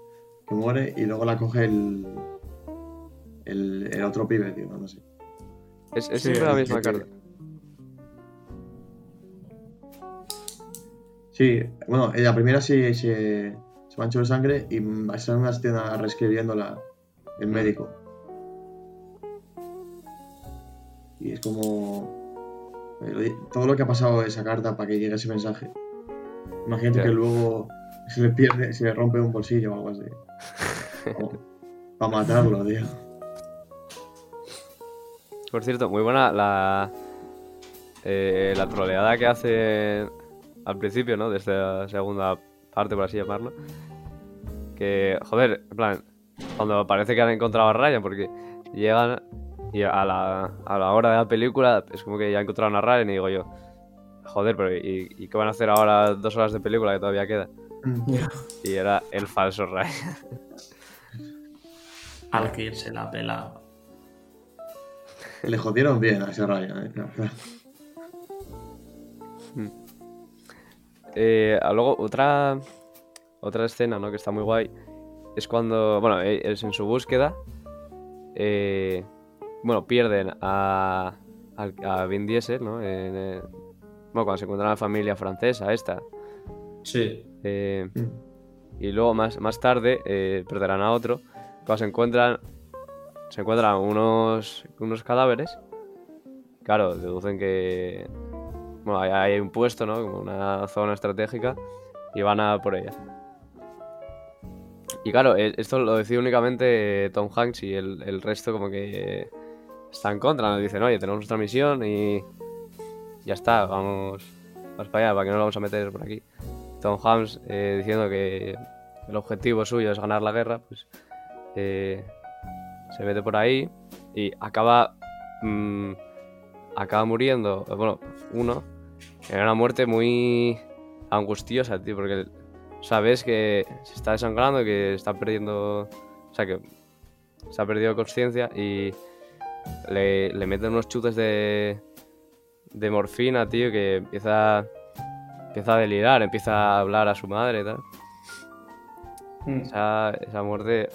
que muere, y luego la coge el. El, el otro pibe, tío, no sé. Es, es Sí, siempre la misma carta. Sí, bueno, en la primera sí se, se manchó de sangre y mm, está en una escena reescribiéndola el médico. Y es como. eh, Todo lo que ha pasado de esa carta para que llegue ese mensaje. Imagínate que luego se le pierde, se le rompe un bolsillo o algo así. para matarlo, tío. Por cierto, muy buena la, eh, la troleada que hace al principio, ¿no? De esta segunda parte, por así llamarlo. Que, joder, en plan, cuando parece que han encontrado a Ryan, porque llegan y a la, a la hora de la película es como que ya encontraron a Ryan y digo yo, joder, pero ¿y, y qué van a hacer ahora dos horas de película que todavía queda? Mm. Y era el falso Ryan. Al que irse la pela. Le jodieron bien a ese Ryan, eh. Eh, ah, luego, otra, otra escena, ¿no? Que está muy guay. Es cuando, bueno, eh, es en su búsqueda. eh, bueno, pierden a, a Vin Diesel, ¿no? En, eh, bueno, cuando se encuentran la familia francesa, esta. Sí. Eh, Mm. y luego más, más tarde eh, perderán a otro. Cuando se encuentran, se encuentran unos, unos cadáveres. Claro, deducen que bueno, hay, hay un puesto, ¿no? Como una zona estratégica y van a por ella. Y claro, e- esto lo decide únicamente Tom Hanks y el, el resto como que está en contra. Nos dicen, oye, tenemos nuestra misión y ya está, vamos, vamos para allá, para que no lo vamos a meter por aquí. Tom Hanks eh, diciendo que el objetivo suyo es ganar la guerra, pues eh, se mete por ahí y acaba mm, acaba muriendo, eh, bueno, uno, en una muerte muy angustiosa, tío, porque sabes que se está desangrando, que está perdiendo, o sea, que se ha perdido conciencia y le, le meten unos chutes de, de morfina, tío, que empieza, empieza a delirar, empieza a hablar a su madre y tal. Mm. Esa, esa muerte,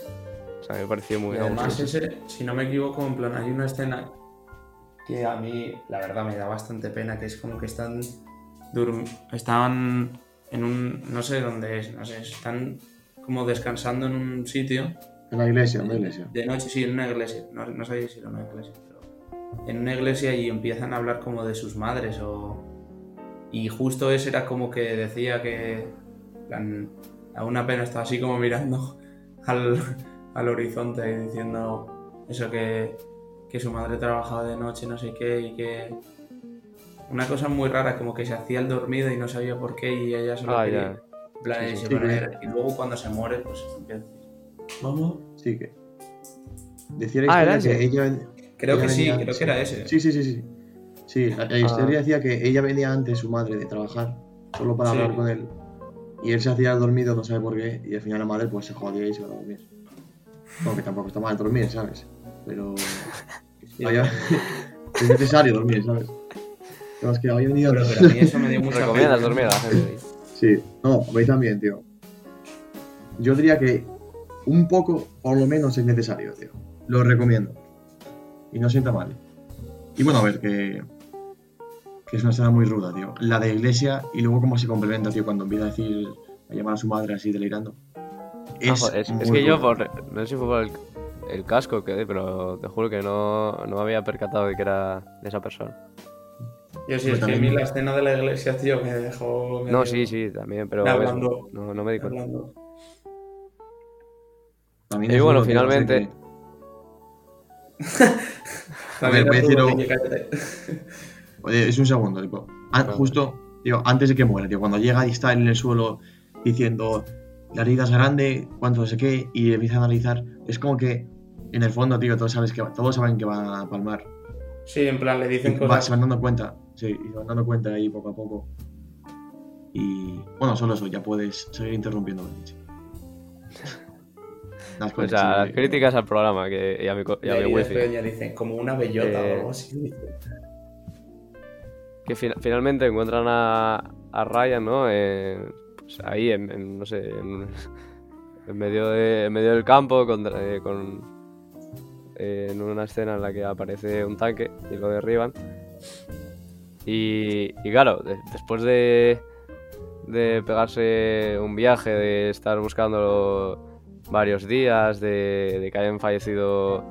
o sea, me pareció muy Y además ese, si no me equivoco, en plan, hay una escena que a mí, la verdad, me da bastante pena, que es como que están durm- están en un, no sé dónde es, no sé, están como descansando en un sitio En la iglesia, en la iglesia. de noche, sí, en una iglesia, no, no sé si era una iglesia, pero en una iglesia y empiezan a hablar como de sus madres o... Y justo ese era como que decía que, plan, a una pena estaba así como mirando al, al horizonte y diciendo eso que, que su madre trabajaba de noche, no sé qué, y que... Una cosa muy rara, como que se hacía el dormido y no sabía por qué y ella solo Ah, quería... plan, Sí, y sí. Sí, luego cuando se muere, pues empieza Vamos. Sí que. Decía la Ah, ¿era historia que ese? ella. Creo ella que sí, creo que era ese. Sí, sí, sí, sí. Sí, la, Ah. la historia decía que ella venía antes su madre de trabajar, solo para Sí. hablar con él. Y él se hacía el dormido, no sabe por qué, y al final la madre pues se jodía y se iba a dormir. No, que tampoco está mal dormir, ¿sabes? Pero. Vaya, es necesario dormir, ¿sabes? No, es que hoy he venido. Pero, pero a mí eso me dio mucha Recomiendas dormir a la gente ahí. Sí, no, a mí también, tío. Yo diría que un poco, por lo menos, es necesario, tío. Lo recomiendo. Y no sienta mal. Y bueno, a ver, que. Que es una escena muy ruda, tío. La de iglesia y luego cómo se complementa, tío, cuando empieza a decir. a llamar a su madre así delirando. Es, es, que yo, por, no sé si fue por el, el casco que pero te juro que no, no me había percatado de que era de esa persona. Yo sí, Pues es que a mí también- la escena de la iglesia, tío, me dejó. No, sí, sí, también, pero Me hablando. no, no me di cuenta. hablando. También Y bueno, finalmente- que- También voy a era decir Oye, es un segundo, tipo. an- Vale. justo, tío, antes de que muera, tío, cuando llega y está en el suelo diciendo la herida es grande, cuánto no sé qué, y empieza a analizar, es como que en el fondo, tío, todos, sabes que va- todos saben que va a palmar. Sí, en plan, le Y dicen va- cosas. se van dando cuenta, sí, y se van dando cuenta ahí poco a poco. Y bueno, solo eso, ya puedes seguir interrumpiendo. Vinci. Las O cosas, sea, sí, las críticas al programa que, y a mi, co- y Y a mi ahí wifi. ya dicen, como una bellota Eh, o algo así. Que fin- finalmente encuentran a, a Ryan, ¿no? En- pues ahí, en, no sé, en, medio, de, en medio del campo, eh, con, eh, en una escena en la que aparece un tanque y lo derriban. Y, y claro, de- después de, de pegarse un viaje, de estar buscando varios días, de, de que hayan fallecido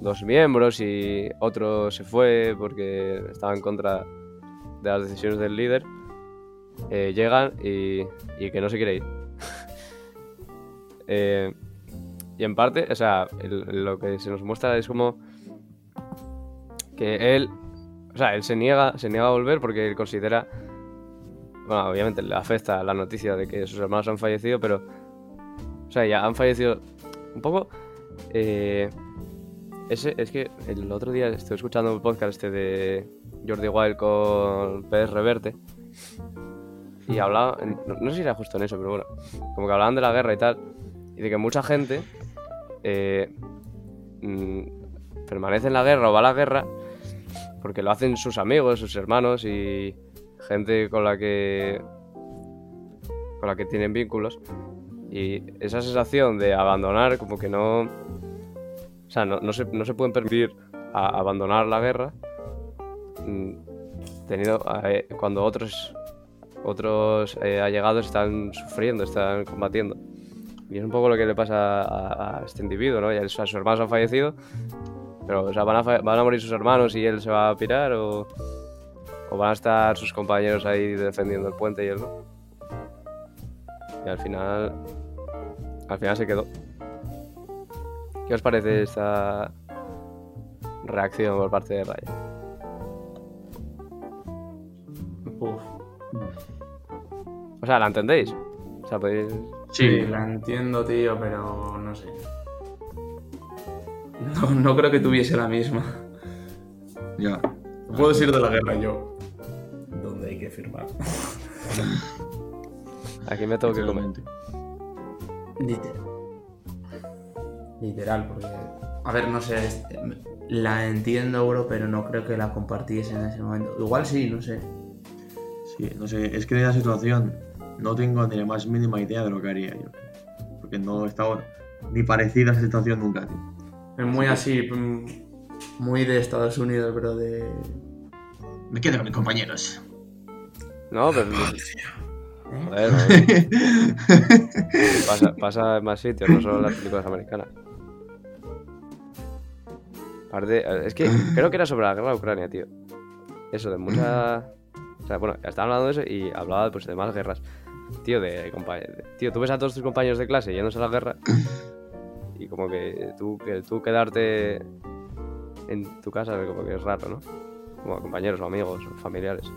dos miembros y otro se fue porque estaba en contra de las decisiones del líder, eh, llegan y, y que no se quiere ir. Eh, y en parte, o sea, lo que se nos muestra es como que él, o sea, él se niega, se niega a volver porque él considera, bueno, obviamente le afecta la noticia de que sus hermanos han fallecido, pero, o sea, ya han fallecido un poco. eh, ese, es que el otro día estoy escuchando un podcast este de Jordi Wild con Pérez Reverte. Y hablaba, no, sé si era justo en eso, pero bueno, como que hablaban de la guerra y tal. Y de que mucha gente eh, mm, permanece en la guerra o va a la guerra porque lo hacen sus amigos, sus hermanos y gente con la que con la que tienen vínculos. Y esa sensación de abandonar, como que no. O sea, no, se, no se pueden permitir abandonar la guerra. mm, Tenido, eh, cuando otros otros eh, allegados están sufriendo, están combatiendo. Y es un poco lo que le pasa a, este individuo, ¿no? Ya sus hermanos han fallecido, pero o sea, ¿van, a, van a morir sus hermanos y él se va a pirar o, o van a estar sus compañeros ahí defendiendo el puente y él no. Y al final, al final se quedó. ¿Qué os parece esta reacción por parte de Raya? Uf. O sea, ¿la entendéis? O sea, podéis... Sí, la entiendo, tío, pero no sé. No, no creo que tuviese la misma. Ya. Puedo ir de la guerra yo. ¿Dónde hay que firmar? Aquí me tengo que. Literalmente. Literal. Literal, porque. A ver, no sé. La entiendo, bro, pero no creo que la compartiese en ese momento. Igual sí, no sé. Sí, no sé, es que de la situación no tengo ni la más mínima idea de lo que haría yo. Porque no he estado ni parecida a esa situación nunca, tío. Es muy así. Muy de Estados Unidos, bro, de. Me quedo con mis compañeros. No, pero... ¿Eh? Joder, no. pasa, pasa en más sitios, no solo en las películas americanas. Aparte, es que creo que era sobre la guerra de Ucrania, tío. Eso, de mucha... O sea, bueno, estaba hablando de eso y hablaba pues, de más guerras. Tío, de compañeros. Tío, tú ves a todos tus compañeros de clase yéndose a la guerra y como que tú, que tú quedarte en tu casa como que es raro, ¿no? Como compañeros o amigos o familiares.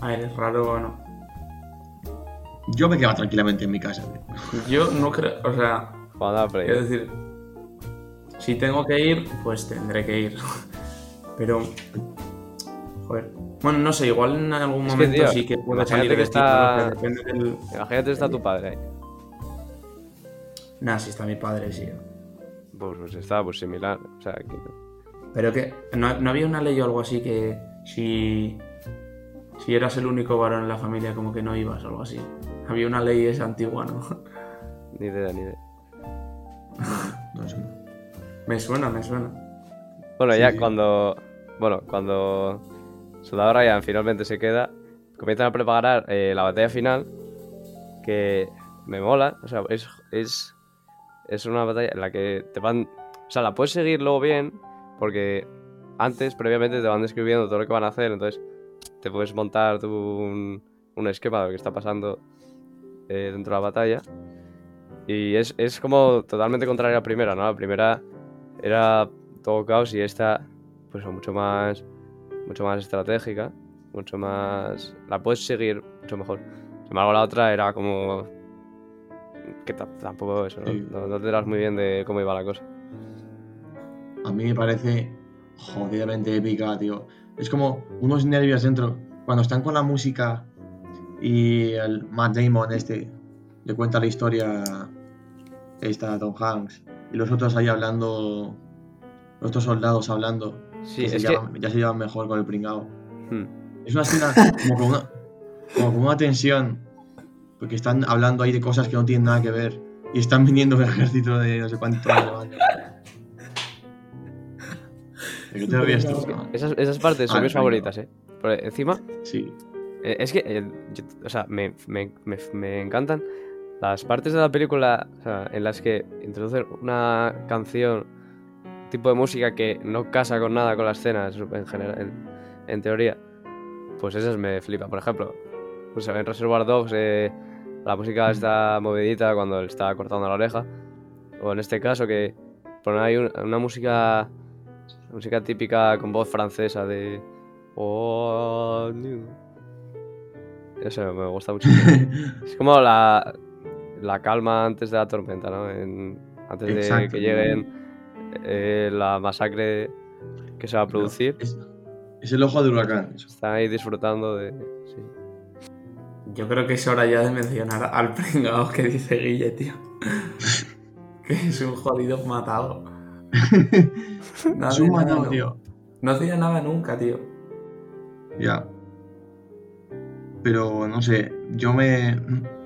A ver, es raro o no. Yo me quedaba tranquilamente en mi casa, tío. Yo no creo. O sea, quiero decir. Si tengo que ir, pues tendré que ir. Pero. Joder. Bueno, no sé, igual en algún Es que, momento tío, sí que puedo salir que de está- está... Depende del. Imagínate está tu padre ahí. Nah, si está mi padre, sí. Pues, pues está pues similar. O sea, que... Pero que ¿no, no había una ley o algo así que si, si eras el único varón en la familia como que no ibas o algo así. Había una ley esa antigua, ¿no? Ni idea, ni idea. No sé. me suena, me suena. Bueno, Sí, ya sí. cuando. Bueno, cuando. Soldado Ryan finalmente se queda. Comienzan a preparar eh, la batalla final. Que me mola. O sea, es, es. Es una batalla en la que te van. O sea, la puedes seguir luego bien. Porque antes, previamente, te van describiendo todo lo que van a hacer. Entonces, te puedes montar tú un, un esquema de lo que está pasando eh, dentro de la batalla. Y es, es como totalmente contrario a la primera, ¿no? La primera era todo caos y esta, pues mucho más, mucho más estratégica, mucho más, la puedes seguir mucho mejor. Sin embargo, la otra era como que ta- tampoco eso, ¿no? Sí. No, no te enteras muy bien de cómo iba la cosa. A mí me parece jodidamente épica, tío. Es como unos nervios dentro. Cuando están con la música y el Matt Damon este le cuenta la historia esta a Tom Hanks y los otros ahí hablando, los otros soldados hablando, Sí, que se ya se llevan mejor con el pringao. hmm, Es una escena como con una, como con una tensión, porque están hablando ahí de cosas que no tienen nada que ver y están viniendo un ejército de no sé cuántos años. ¿De qué te ríes tú? no? esas, esas partes son Ah, mis favoritas, ¿eh? Pero encima, Sí, Eh, Es que, eh, yo- o sea, me, me- me- me encantan las partes de la película o sea, en las que introducen una canción, tipo de música que no casa con nada con la escena en general, en, en teoría. Pues esas me flipan. Por ejemplo, pues en Reservoir Dogs eh, la música está movidita cuando le está cortando la oreja. O en este caso que ponen ahí un- una música, música típica con voz francesa de... Oh, new". Eso me gusta mucho. es como la, la calma antes de la tormenta, ¿no? En- antes de que lleguen eh, la masacre que se va a producir. es, es el ojo del huracán. eso. Están ahí disfrutando de... sí. Yo creo que es hora ya de mencionar al pringao que dice Guille, tío. que es un jodido matado. No es un matado, no. tío. No hacía nada nunca, tío. Ya. Pero no sé, yo me.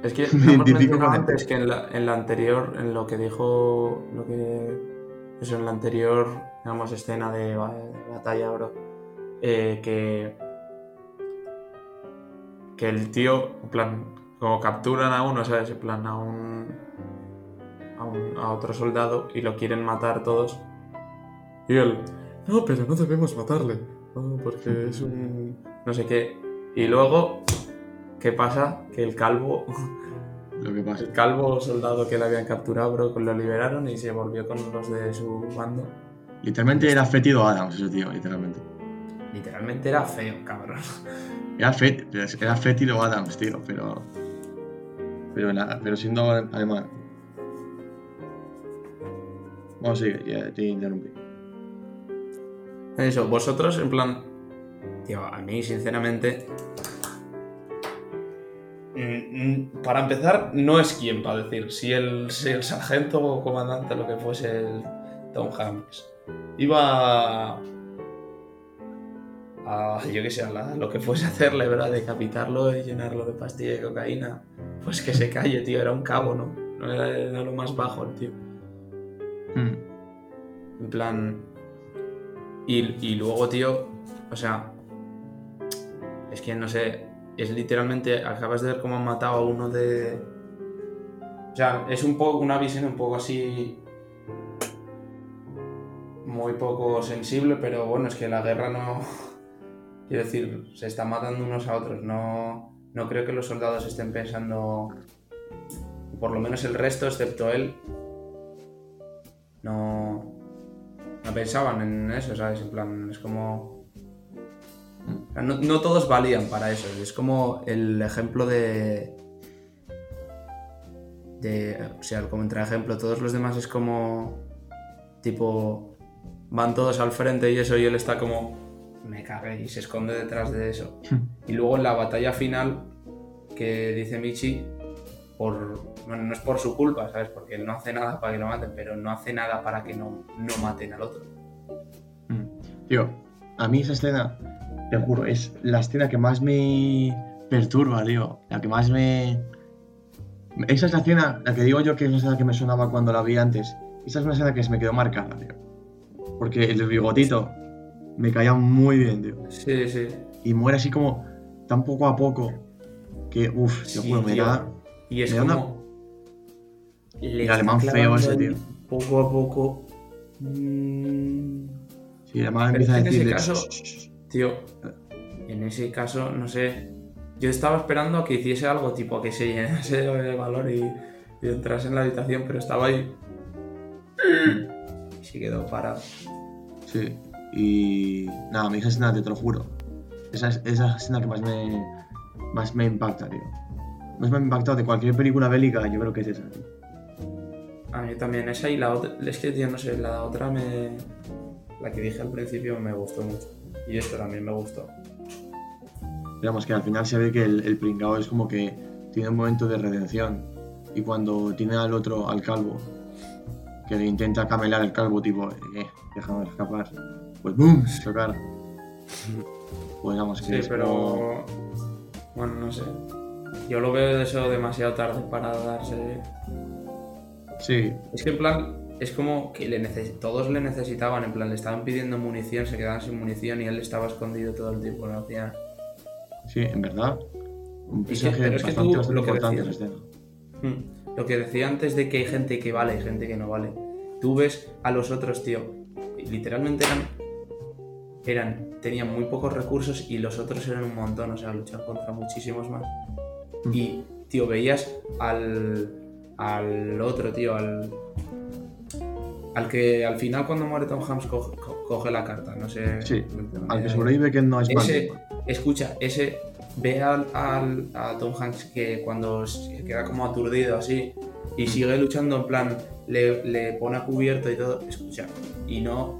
Es que Me identifico con antes que en la, en la anterior, en lo que dijo, lo que eso en la anterior, digamos, escena de batalla, bro, eh, que que el tío, en plan, como capturan a uno, ¿sabes? En plan, a un a, un- a otro soldado y lo quieren matar todos. Y él, no, pero no debemos matarle, no, porque es un no sé qué. Y luego, ¿qué pasa? Que el calvo Lo que pasa. el calvo soldado que le habían capturado, bro, lo liberaron y se volvió con los de su bando. Literalmente era fétido Adams, ese tío, literalmente. Literalmente era feo, cabrón. Era, fet, era fétido Adams, tío, pero. Pero, nada, pero siendo alemán. Vamos, sigue, ya te interrumpí. Eso, vosotros, en plan. Tío, a mí, sinceramente. Mm, mm, Para empezar, no es quien para decir si el, si el sargento o comandante, lo que fuese el Tom Hanks, iba a. a, yo qué sé, a la- lo que fuese hacerle, ¿verdad? Decapitarlo y llenarlo de pastilla de cocaína. Pues que se calle, tío, era un cabo, ¿no? No era, era lo más bajo el tío. Hmm. En plan. Y, y luego, tío, o sea. Es que no sé. Es literalmente. Acabas de ver cómo han matado a uno de. O sea, es un poco una visión un poco así. Muy poco sensible, pero bueno, es que la guerra no. Quiero decir, se están matando unos a otros. No, no creo que los soldados estén pensando. Por lo menos el resto, excepto él. No. No pensaban en eso, ¿sabes? En plan, es como. No, no todos valían para eso. Es como el ejemplo de. De. O sea, como entre ejemplo, todos los demás es como. Tipo. Van todos al frente y eso, y él está como. Me cagué y se esconde detrás de eso. Y luego en la batalla final, que dice Michi, por. Bueno, no es por su culpa, ¿sabes? Porque él no hace nada para que lo maten, pero no hace nada para que no, no maten al otro. Mm. Tío, a mí esa escena, te juro, es la escena que más me perturba, tío. La que más me. Esa es la escena, la que digo yo que es la escena que me sonaba cuando la vi antes. Esa es una escena que se me quedó marcada, tío. Porque el bigotito me caía muy bien, tío. Sí, sí. Y muere así como tan poco a poco que, uff, te Sí, juro, me tío. da. Y es me da una- como. Le El alemán feo ese, tío. Poco a poco. Mm, Sí, además Pero empieza a en ese decirle. caso- "Shh, shh, shh". Tío, en ese caso, no sé. Yo estaba esperando a que hiciese algo, tipo que se llenase de valor y, y entrase en la habitación, pero estaba ahí. Y se quedó parado. Sí. Y. Nada, mi esa escena, te, te lo juro. Esa es esa escena que más me. Más me impacta, tío. Más me ha impactado de cualquier película bélica, yo creo que es esa, tío. A mí también esa y la otra. Es que, tío, no sé, la otra me. La que dije al principio me gustó mucho. Y esto también me gustó. Digamos que al final se ve que el, el pringao es como que tiene un momento de redención. Y cuando tiene al otro, al calvo, que le intenta camelar el calvo, tipo, eh, déjame escapar. Pues ¡boom! Chocar. Pues vamos, que Sí, es como- pero. Bueno, no sé. Yo lo veo de eso demasiado tarde para darse. Sí, Es que en plan, es como que le neces- todos le necesitaban, en plan, le estaban pidiendo munición, se quedaban sin munición y él estaba escondido todo el tiempo, no hacía. sí, en verdad. Un que- personaje es que bastante, tú, bastante lo que importante esa escena. Hmm. Lo que decía antes de que hay gente que vale y gente que no vale. Tú ves a los otros, tío, literalmente eran. eran tenían muy pocos recursos y los otros eran un montón, o sea, luchaban contra muchísimos más. Mm. Y, tío, veías al. al otro, tío, al. Al que al final cuando muere Tom Hanks coge, co- coge la carta, no sé. Sí, al que sobrevive que no es ese, escucha, ese ve al, al- a Tom Hanks que cuando se queda como aturdido así y sigue luchando en plan, le, le pone a cubierto y todo, escucha, y no,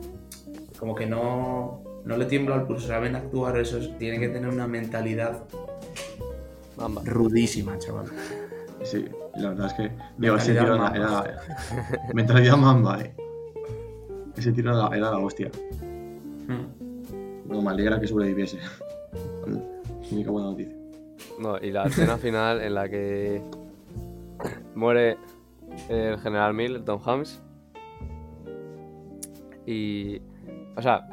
como que no, no le tiembla el pulso, saben actuar esos, tienen que tener una mentalidad Mamba. rudísima, chaval. Sí, la verdad es que. Digo, ese tiro era. mamba. era- mentalidad mamba, eh. Ese tiro era, era la hostia. Hmm. Bueno, me alegra que sobreviviese. Única buena noticia. No, y la escena final en la que muere el general Miller, Tom Hanks. Y. O sea,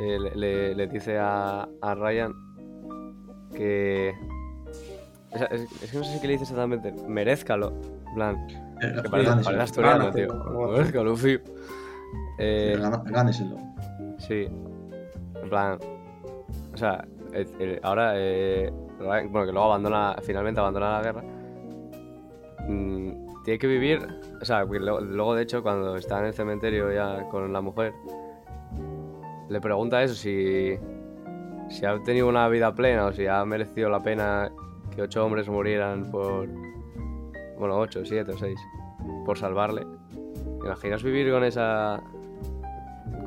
eh, le, le- le dice a, a Ryan que. O sea, es, es que no sé si que le dice exactamente. Merezcalo. En plan, Eh, que parece, gáneselo, parece asturiano, tío. Merezcalo, sí. Eh, Gáneselo. Sí. En plan. O sea, el- el- ahora. eh, bueno, que luego abandona. Finalmente abandona la guerra. mm, tiene que vivir. O sea, luego, de hecho, cuando está en el cementerio ya con la mujer. Le pregunta eso, si. Si ha tenido una vida plena o si ha merecido la pena que ocho hombres murieran por. Bueno, ocho, siete o seis. Por salvarle. ¿Te imaginas vivir con esa.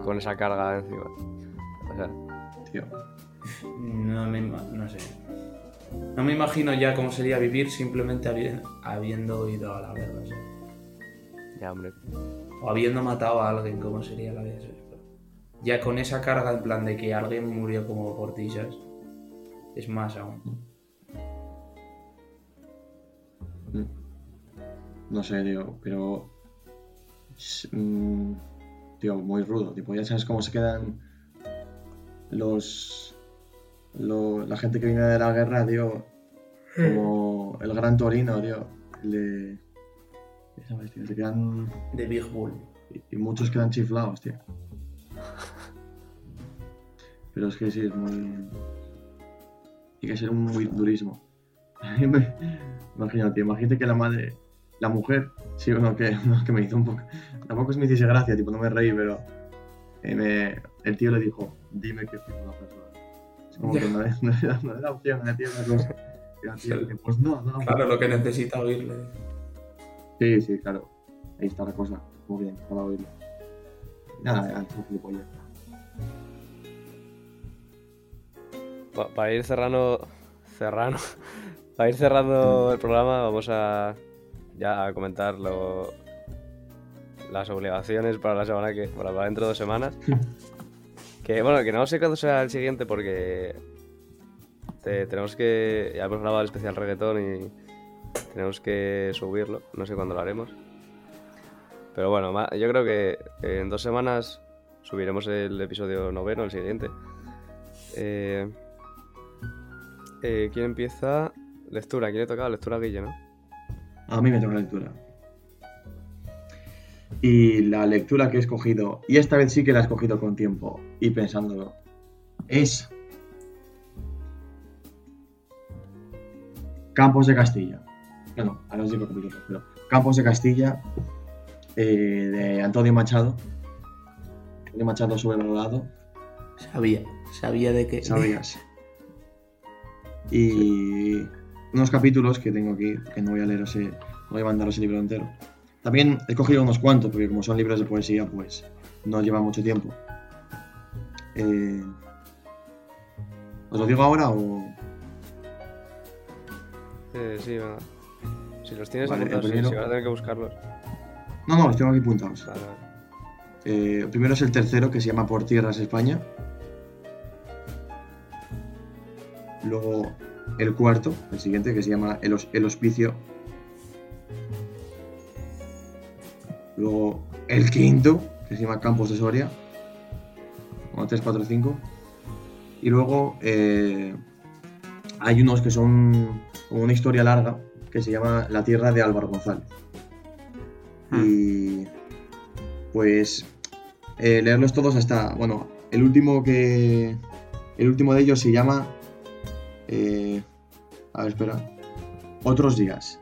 con esa carga encima? O sea, Tío. No me no sé. No me imagino ya cómo sería vivir simplemente habi- habiendo ido a la guerra. ¿sí? ya, hombre. O habiendo matado a alguien, cómo sería la vida. ¿sí? Ya con esa carga en plan de que alguien murió como por ti, ¿sabes? Es más aún. No sé, tío, pero. mm, tío, muy rudo. Tipo, ya sabes cómo se quedan los. lo- la gente que viene de la guerra, tío. Como el gran Torino, tío. Ya ¿Sabes, tío? Se quedan. De Big Bull. Y, y muchos quedan chiflados, tío. Pero es que sí, es muy. Hay que ser un muy durísimo. Imagínate, imagínate que la madre. La mujer, sí, uno que, uno que me hizo un poco. Tampoco es me hiciese gracia, tipo, no me reí, pero. eh, me- el tío le dijo: Dime que fui una persona. Es como que no es, no era, no era opción, el tío una cosa. Y el tío dice, pues no, no. Claro, lo que necesita oírle. Sí, sí, claro. Ahí está la cosa. Muy bien, para oírlo. Nada, ya, es un gilipollas. Pa- para ir cerrando, cerrando, para ir cerrando el programa, vamos a ya a comentar lo- las obligaciones para la semana que, bueno, para dentro de dos semanas. que bueno, que no sé cuándo será el siguiente porque te- tenemos que, ya hemos grabado el especial reggaetón y tenemos que subirlo, no sé cuándo lo haremos. Pero bueno, yo creo que en dos semanas subiremos el episodio noveno, el siguiente. Eh, eh, ¿Quién empieza? Lectura, ¿quién le toca? Lectura a Guille, ¿no? A mí me toca lectura. Y la lectura que he escogido, y esta vez sí que la he escogido con tiempo y pensándolo, es Campos de Castilla. Bueno, a los cinco capítulos, pero Campos de Castilla eh, de Antonio Machado. Antonio Machado sobrevalorado, Sabía, sabía de que. sabías. Y unos capítulos que tengo aquí, que no voy a leeros, eh, no voy a mandaros el libro entero. También he cogido unos cuantos, porque como son libros de poesía, pues no lleva mucho tiempo. Eh, ¿Os lo digo ahora o...? Eh, sí, venga. Si los tienes Vale, apuntados, primero- sí, vas a tener que buscarlos. No, no, los tengo aquí apuntados. Vale. Eh, el primero es el tercero, que se llama Por Tierras España. Luego el cuarto, el siguiente, que se llama El, El Hospicio. Luego el quinto, que se llama Campos de Soria. 1, 3, 4, 5. Y luego eh, hay unos que son como una historia larga, que se llama La Tierra de Álvaro González. Y pues eh, leerlos todos hasta, bueno, el último que, el último de ellos se llama, eh, a ver, espera, Otros días.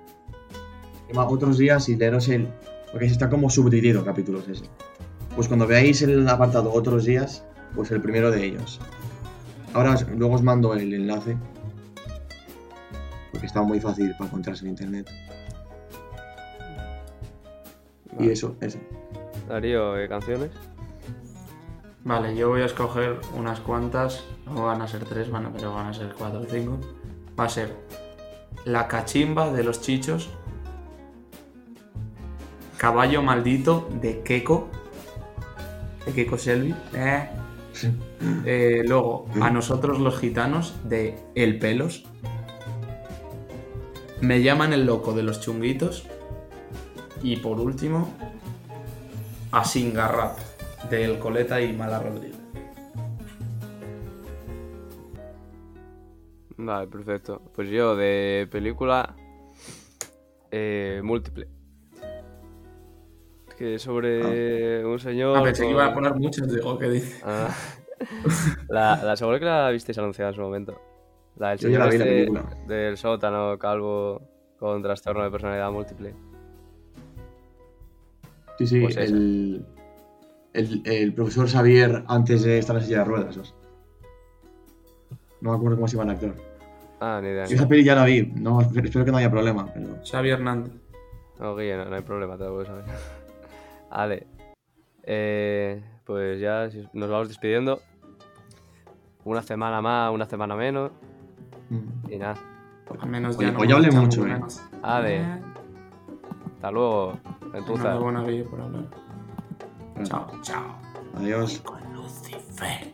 Se llama Otros días y leeros el, porque está como subdividido capítulos ese. Pues cuando veáis el apartado Otros días, pues el primero de ellos. Ahora luego os mando el enlace, porque está muy fácil para encontrarse en internet. Y eso, eso. Darío, eh, canciones. Vale, yo voy a escoger unas cuantas. No van a ser tres, pero van a ser cuatro o cinco. Va a ser La cachimba de los chichos. Caballo maldito de Keko. De Keko Selvi. Eh. Eh, luego, A nosotros los gitanos de El Pelos. Me llaman el loco de los chunguitos. Y por último, A Singarrap de El Coleta y Mala Rodríguez. Vale, perfecto. Pues yo de película eh, múltiple. Que sobre un señor. Ah, pensé que con- iba a poner muchas, digo, ¿qué dice? Ah. la, la seguro que la visteis anunciada en su momento. La del señor la este del sótano calvo con trastorno de personalidad múltiple. Sí, sí, Pues esa. el, el, el profesor Xavier antes de estar en silla de ruedas. ¿os? No me acuerdo cómo se llama el actor. Ah, ni idea. Yo esa peli ya la vi, no, espero que no haya problema, pero... Xavi Hernández. No, Guille, no, no hay problema, te lo puedo saber. Vale. Eh, pues ya si- nos vamos despidiendo. Una semana más, una semana menos. mm. Y nada. Al menos Oye, ya no. pues hablé mucho, eh. menos. Ale. Eh, Hasta luego. Enhorabuena, Guille, por hablar. Chao, chao. Adiós. Con Lucifer.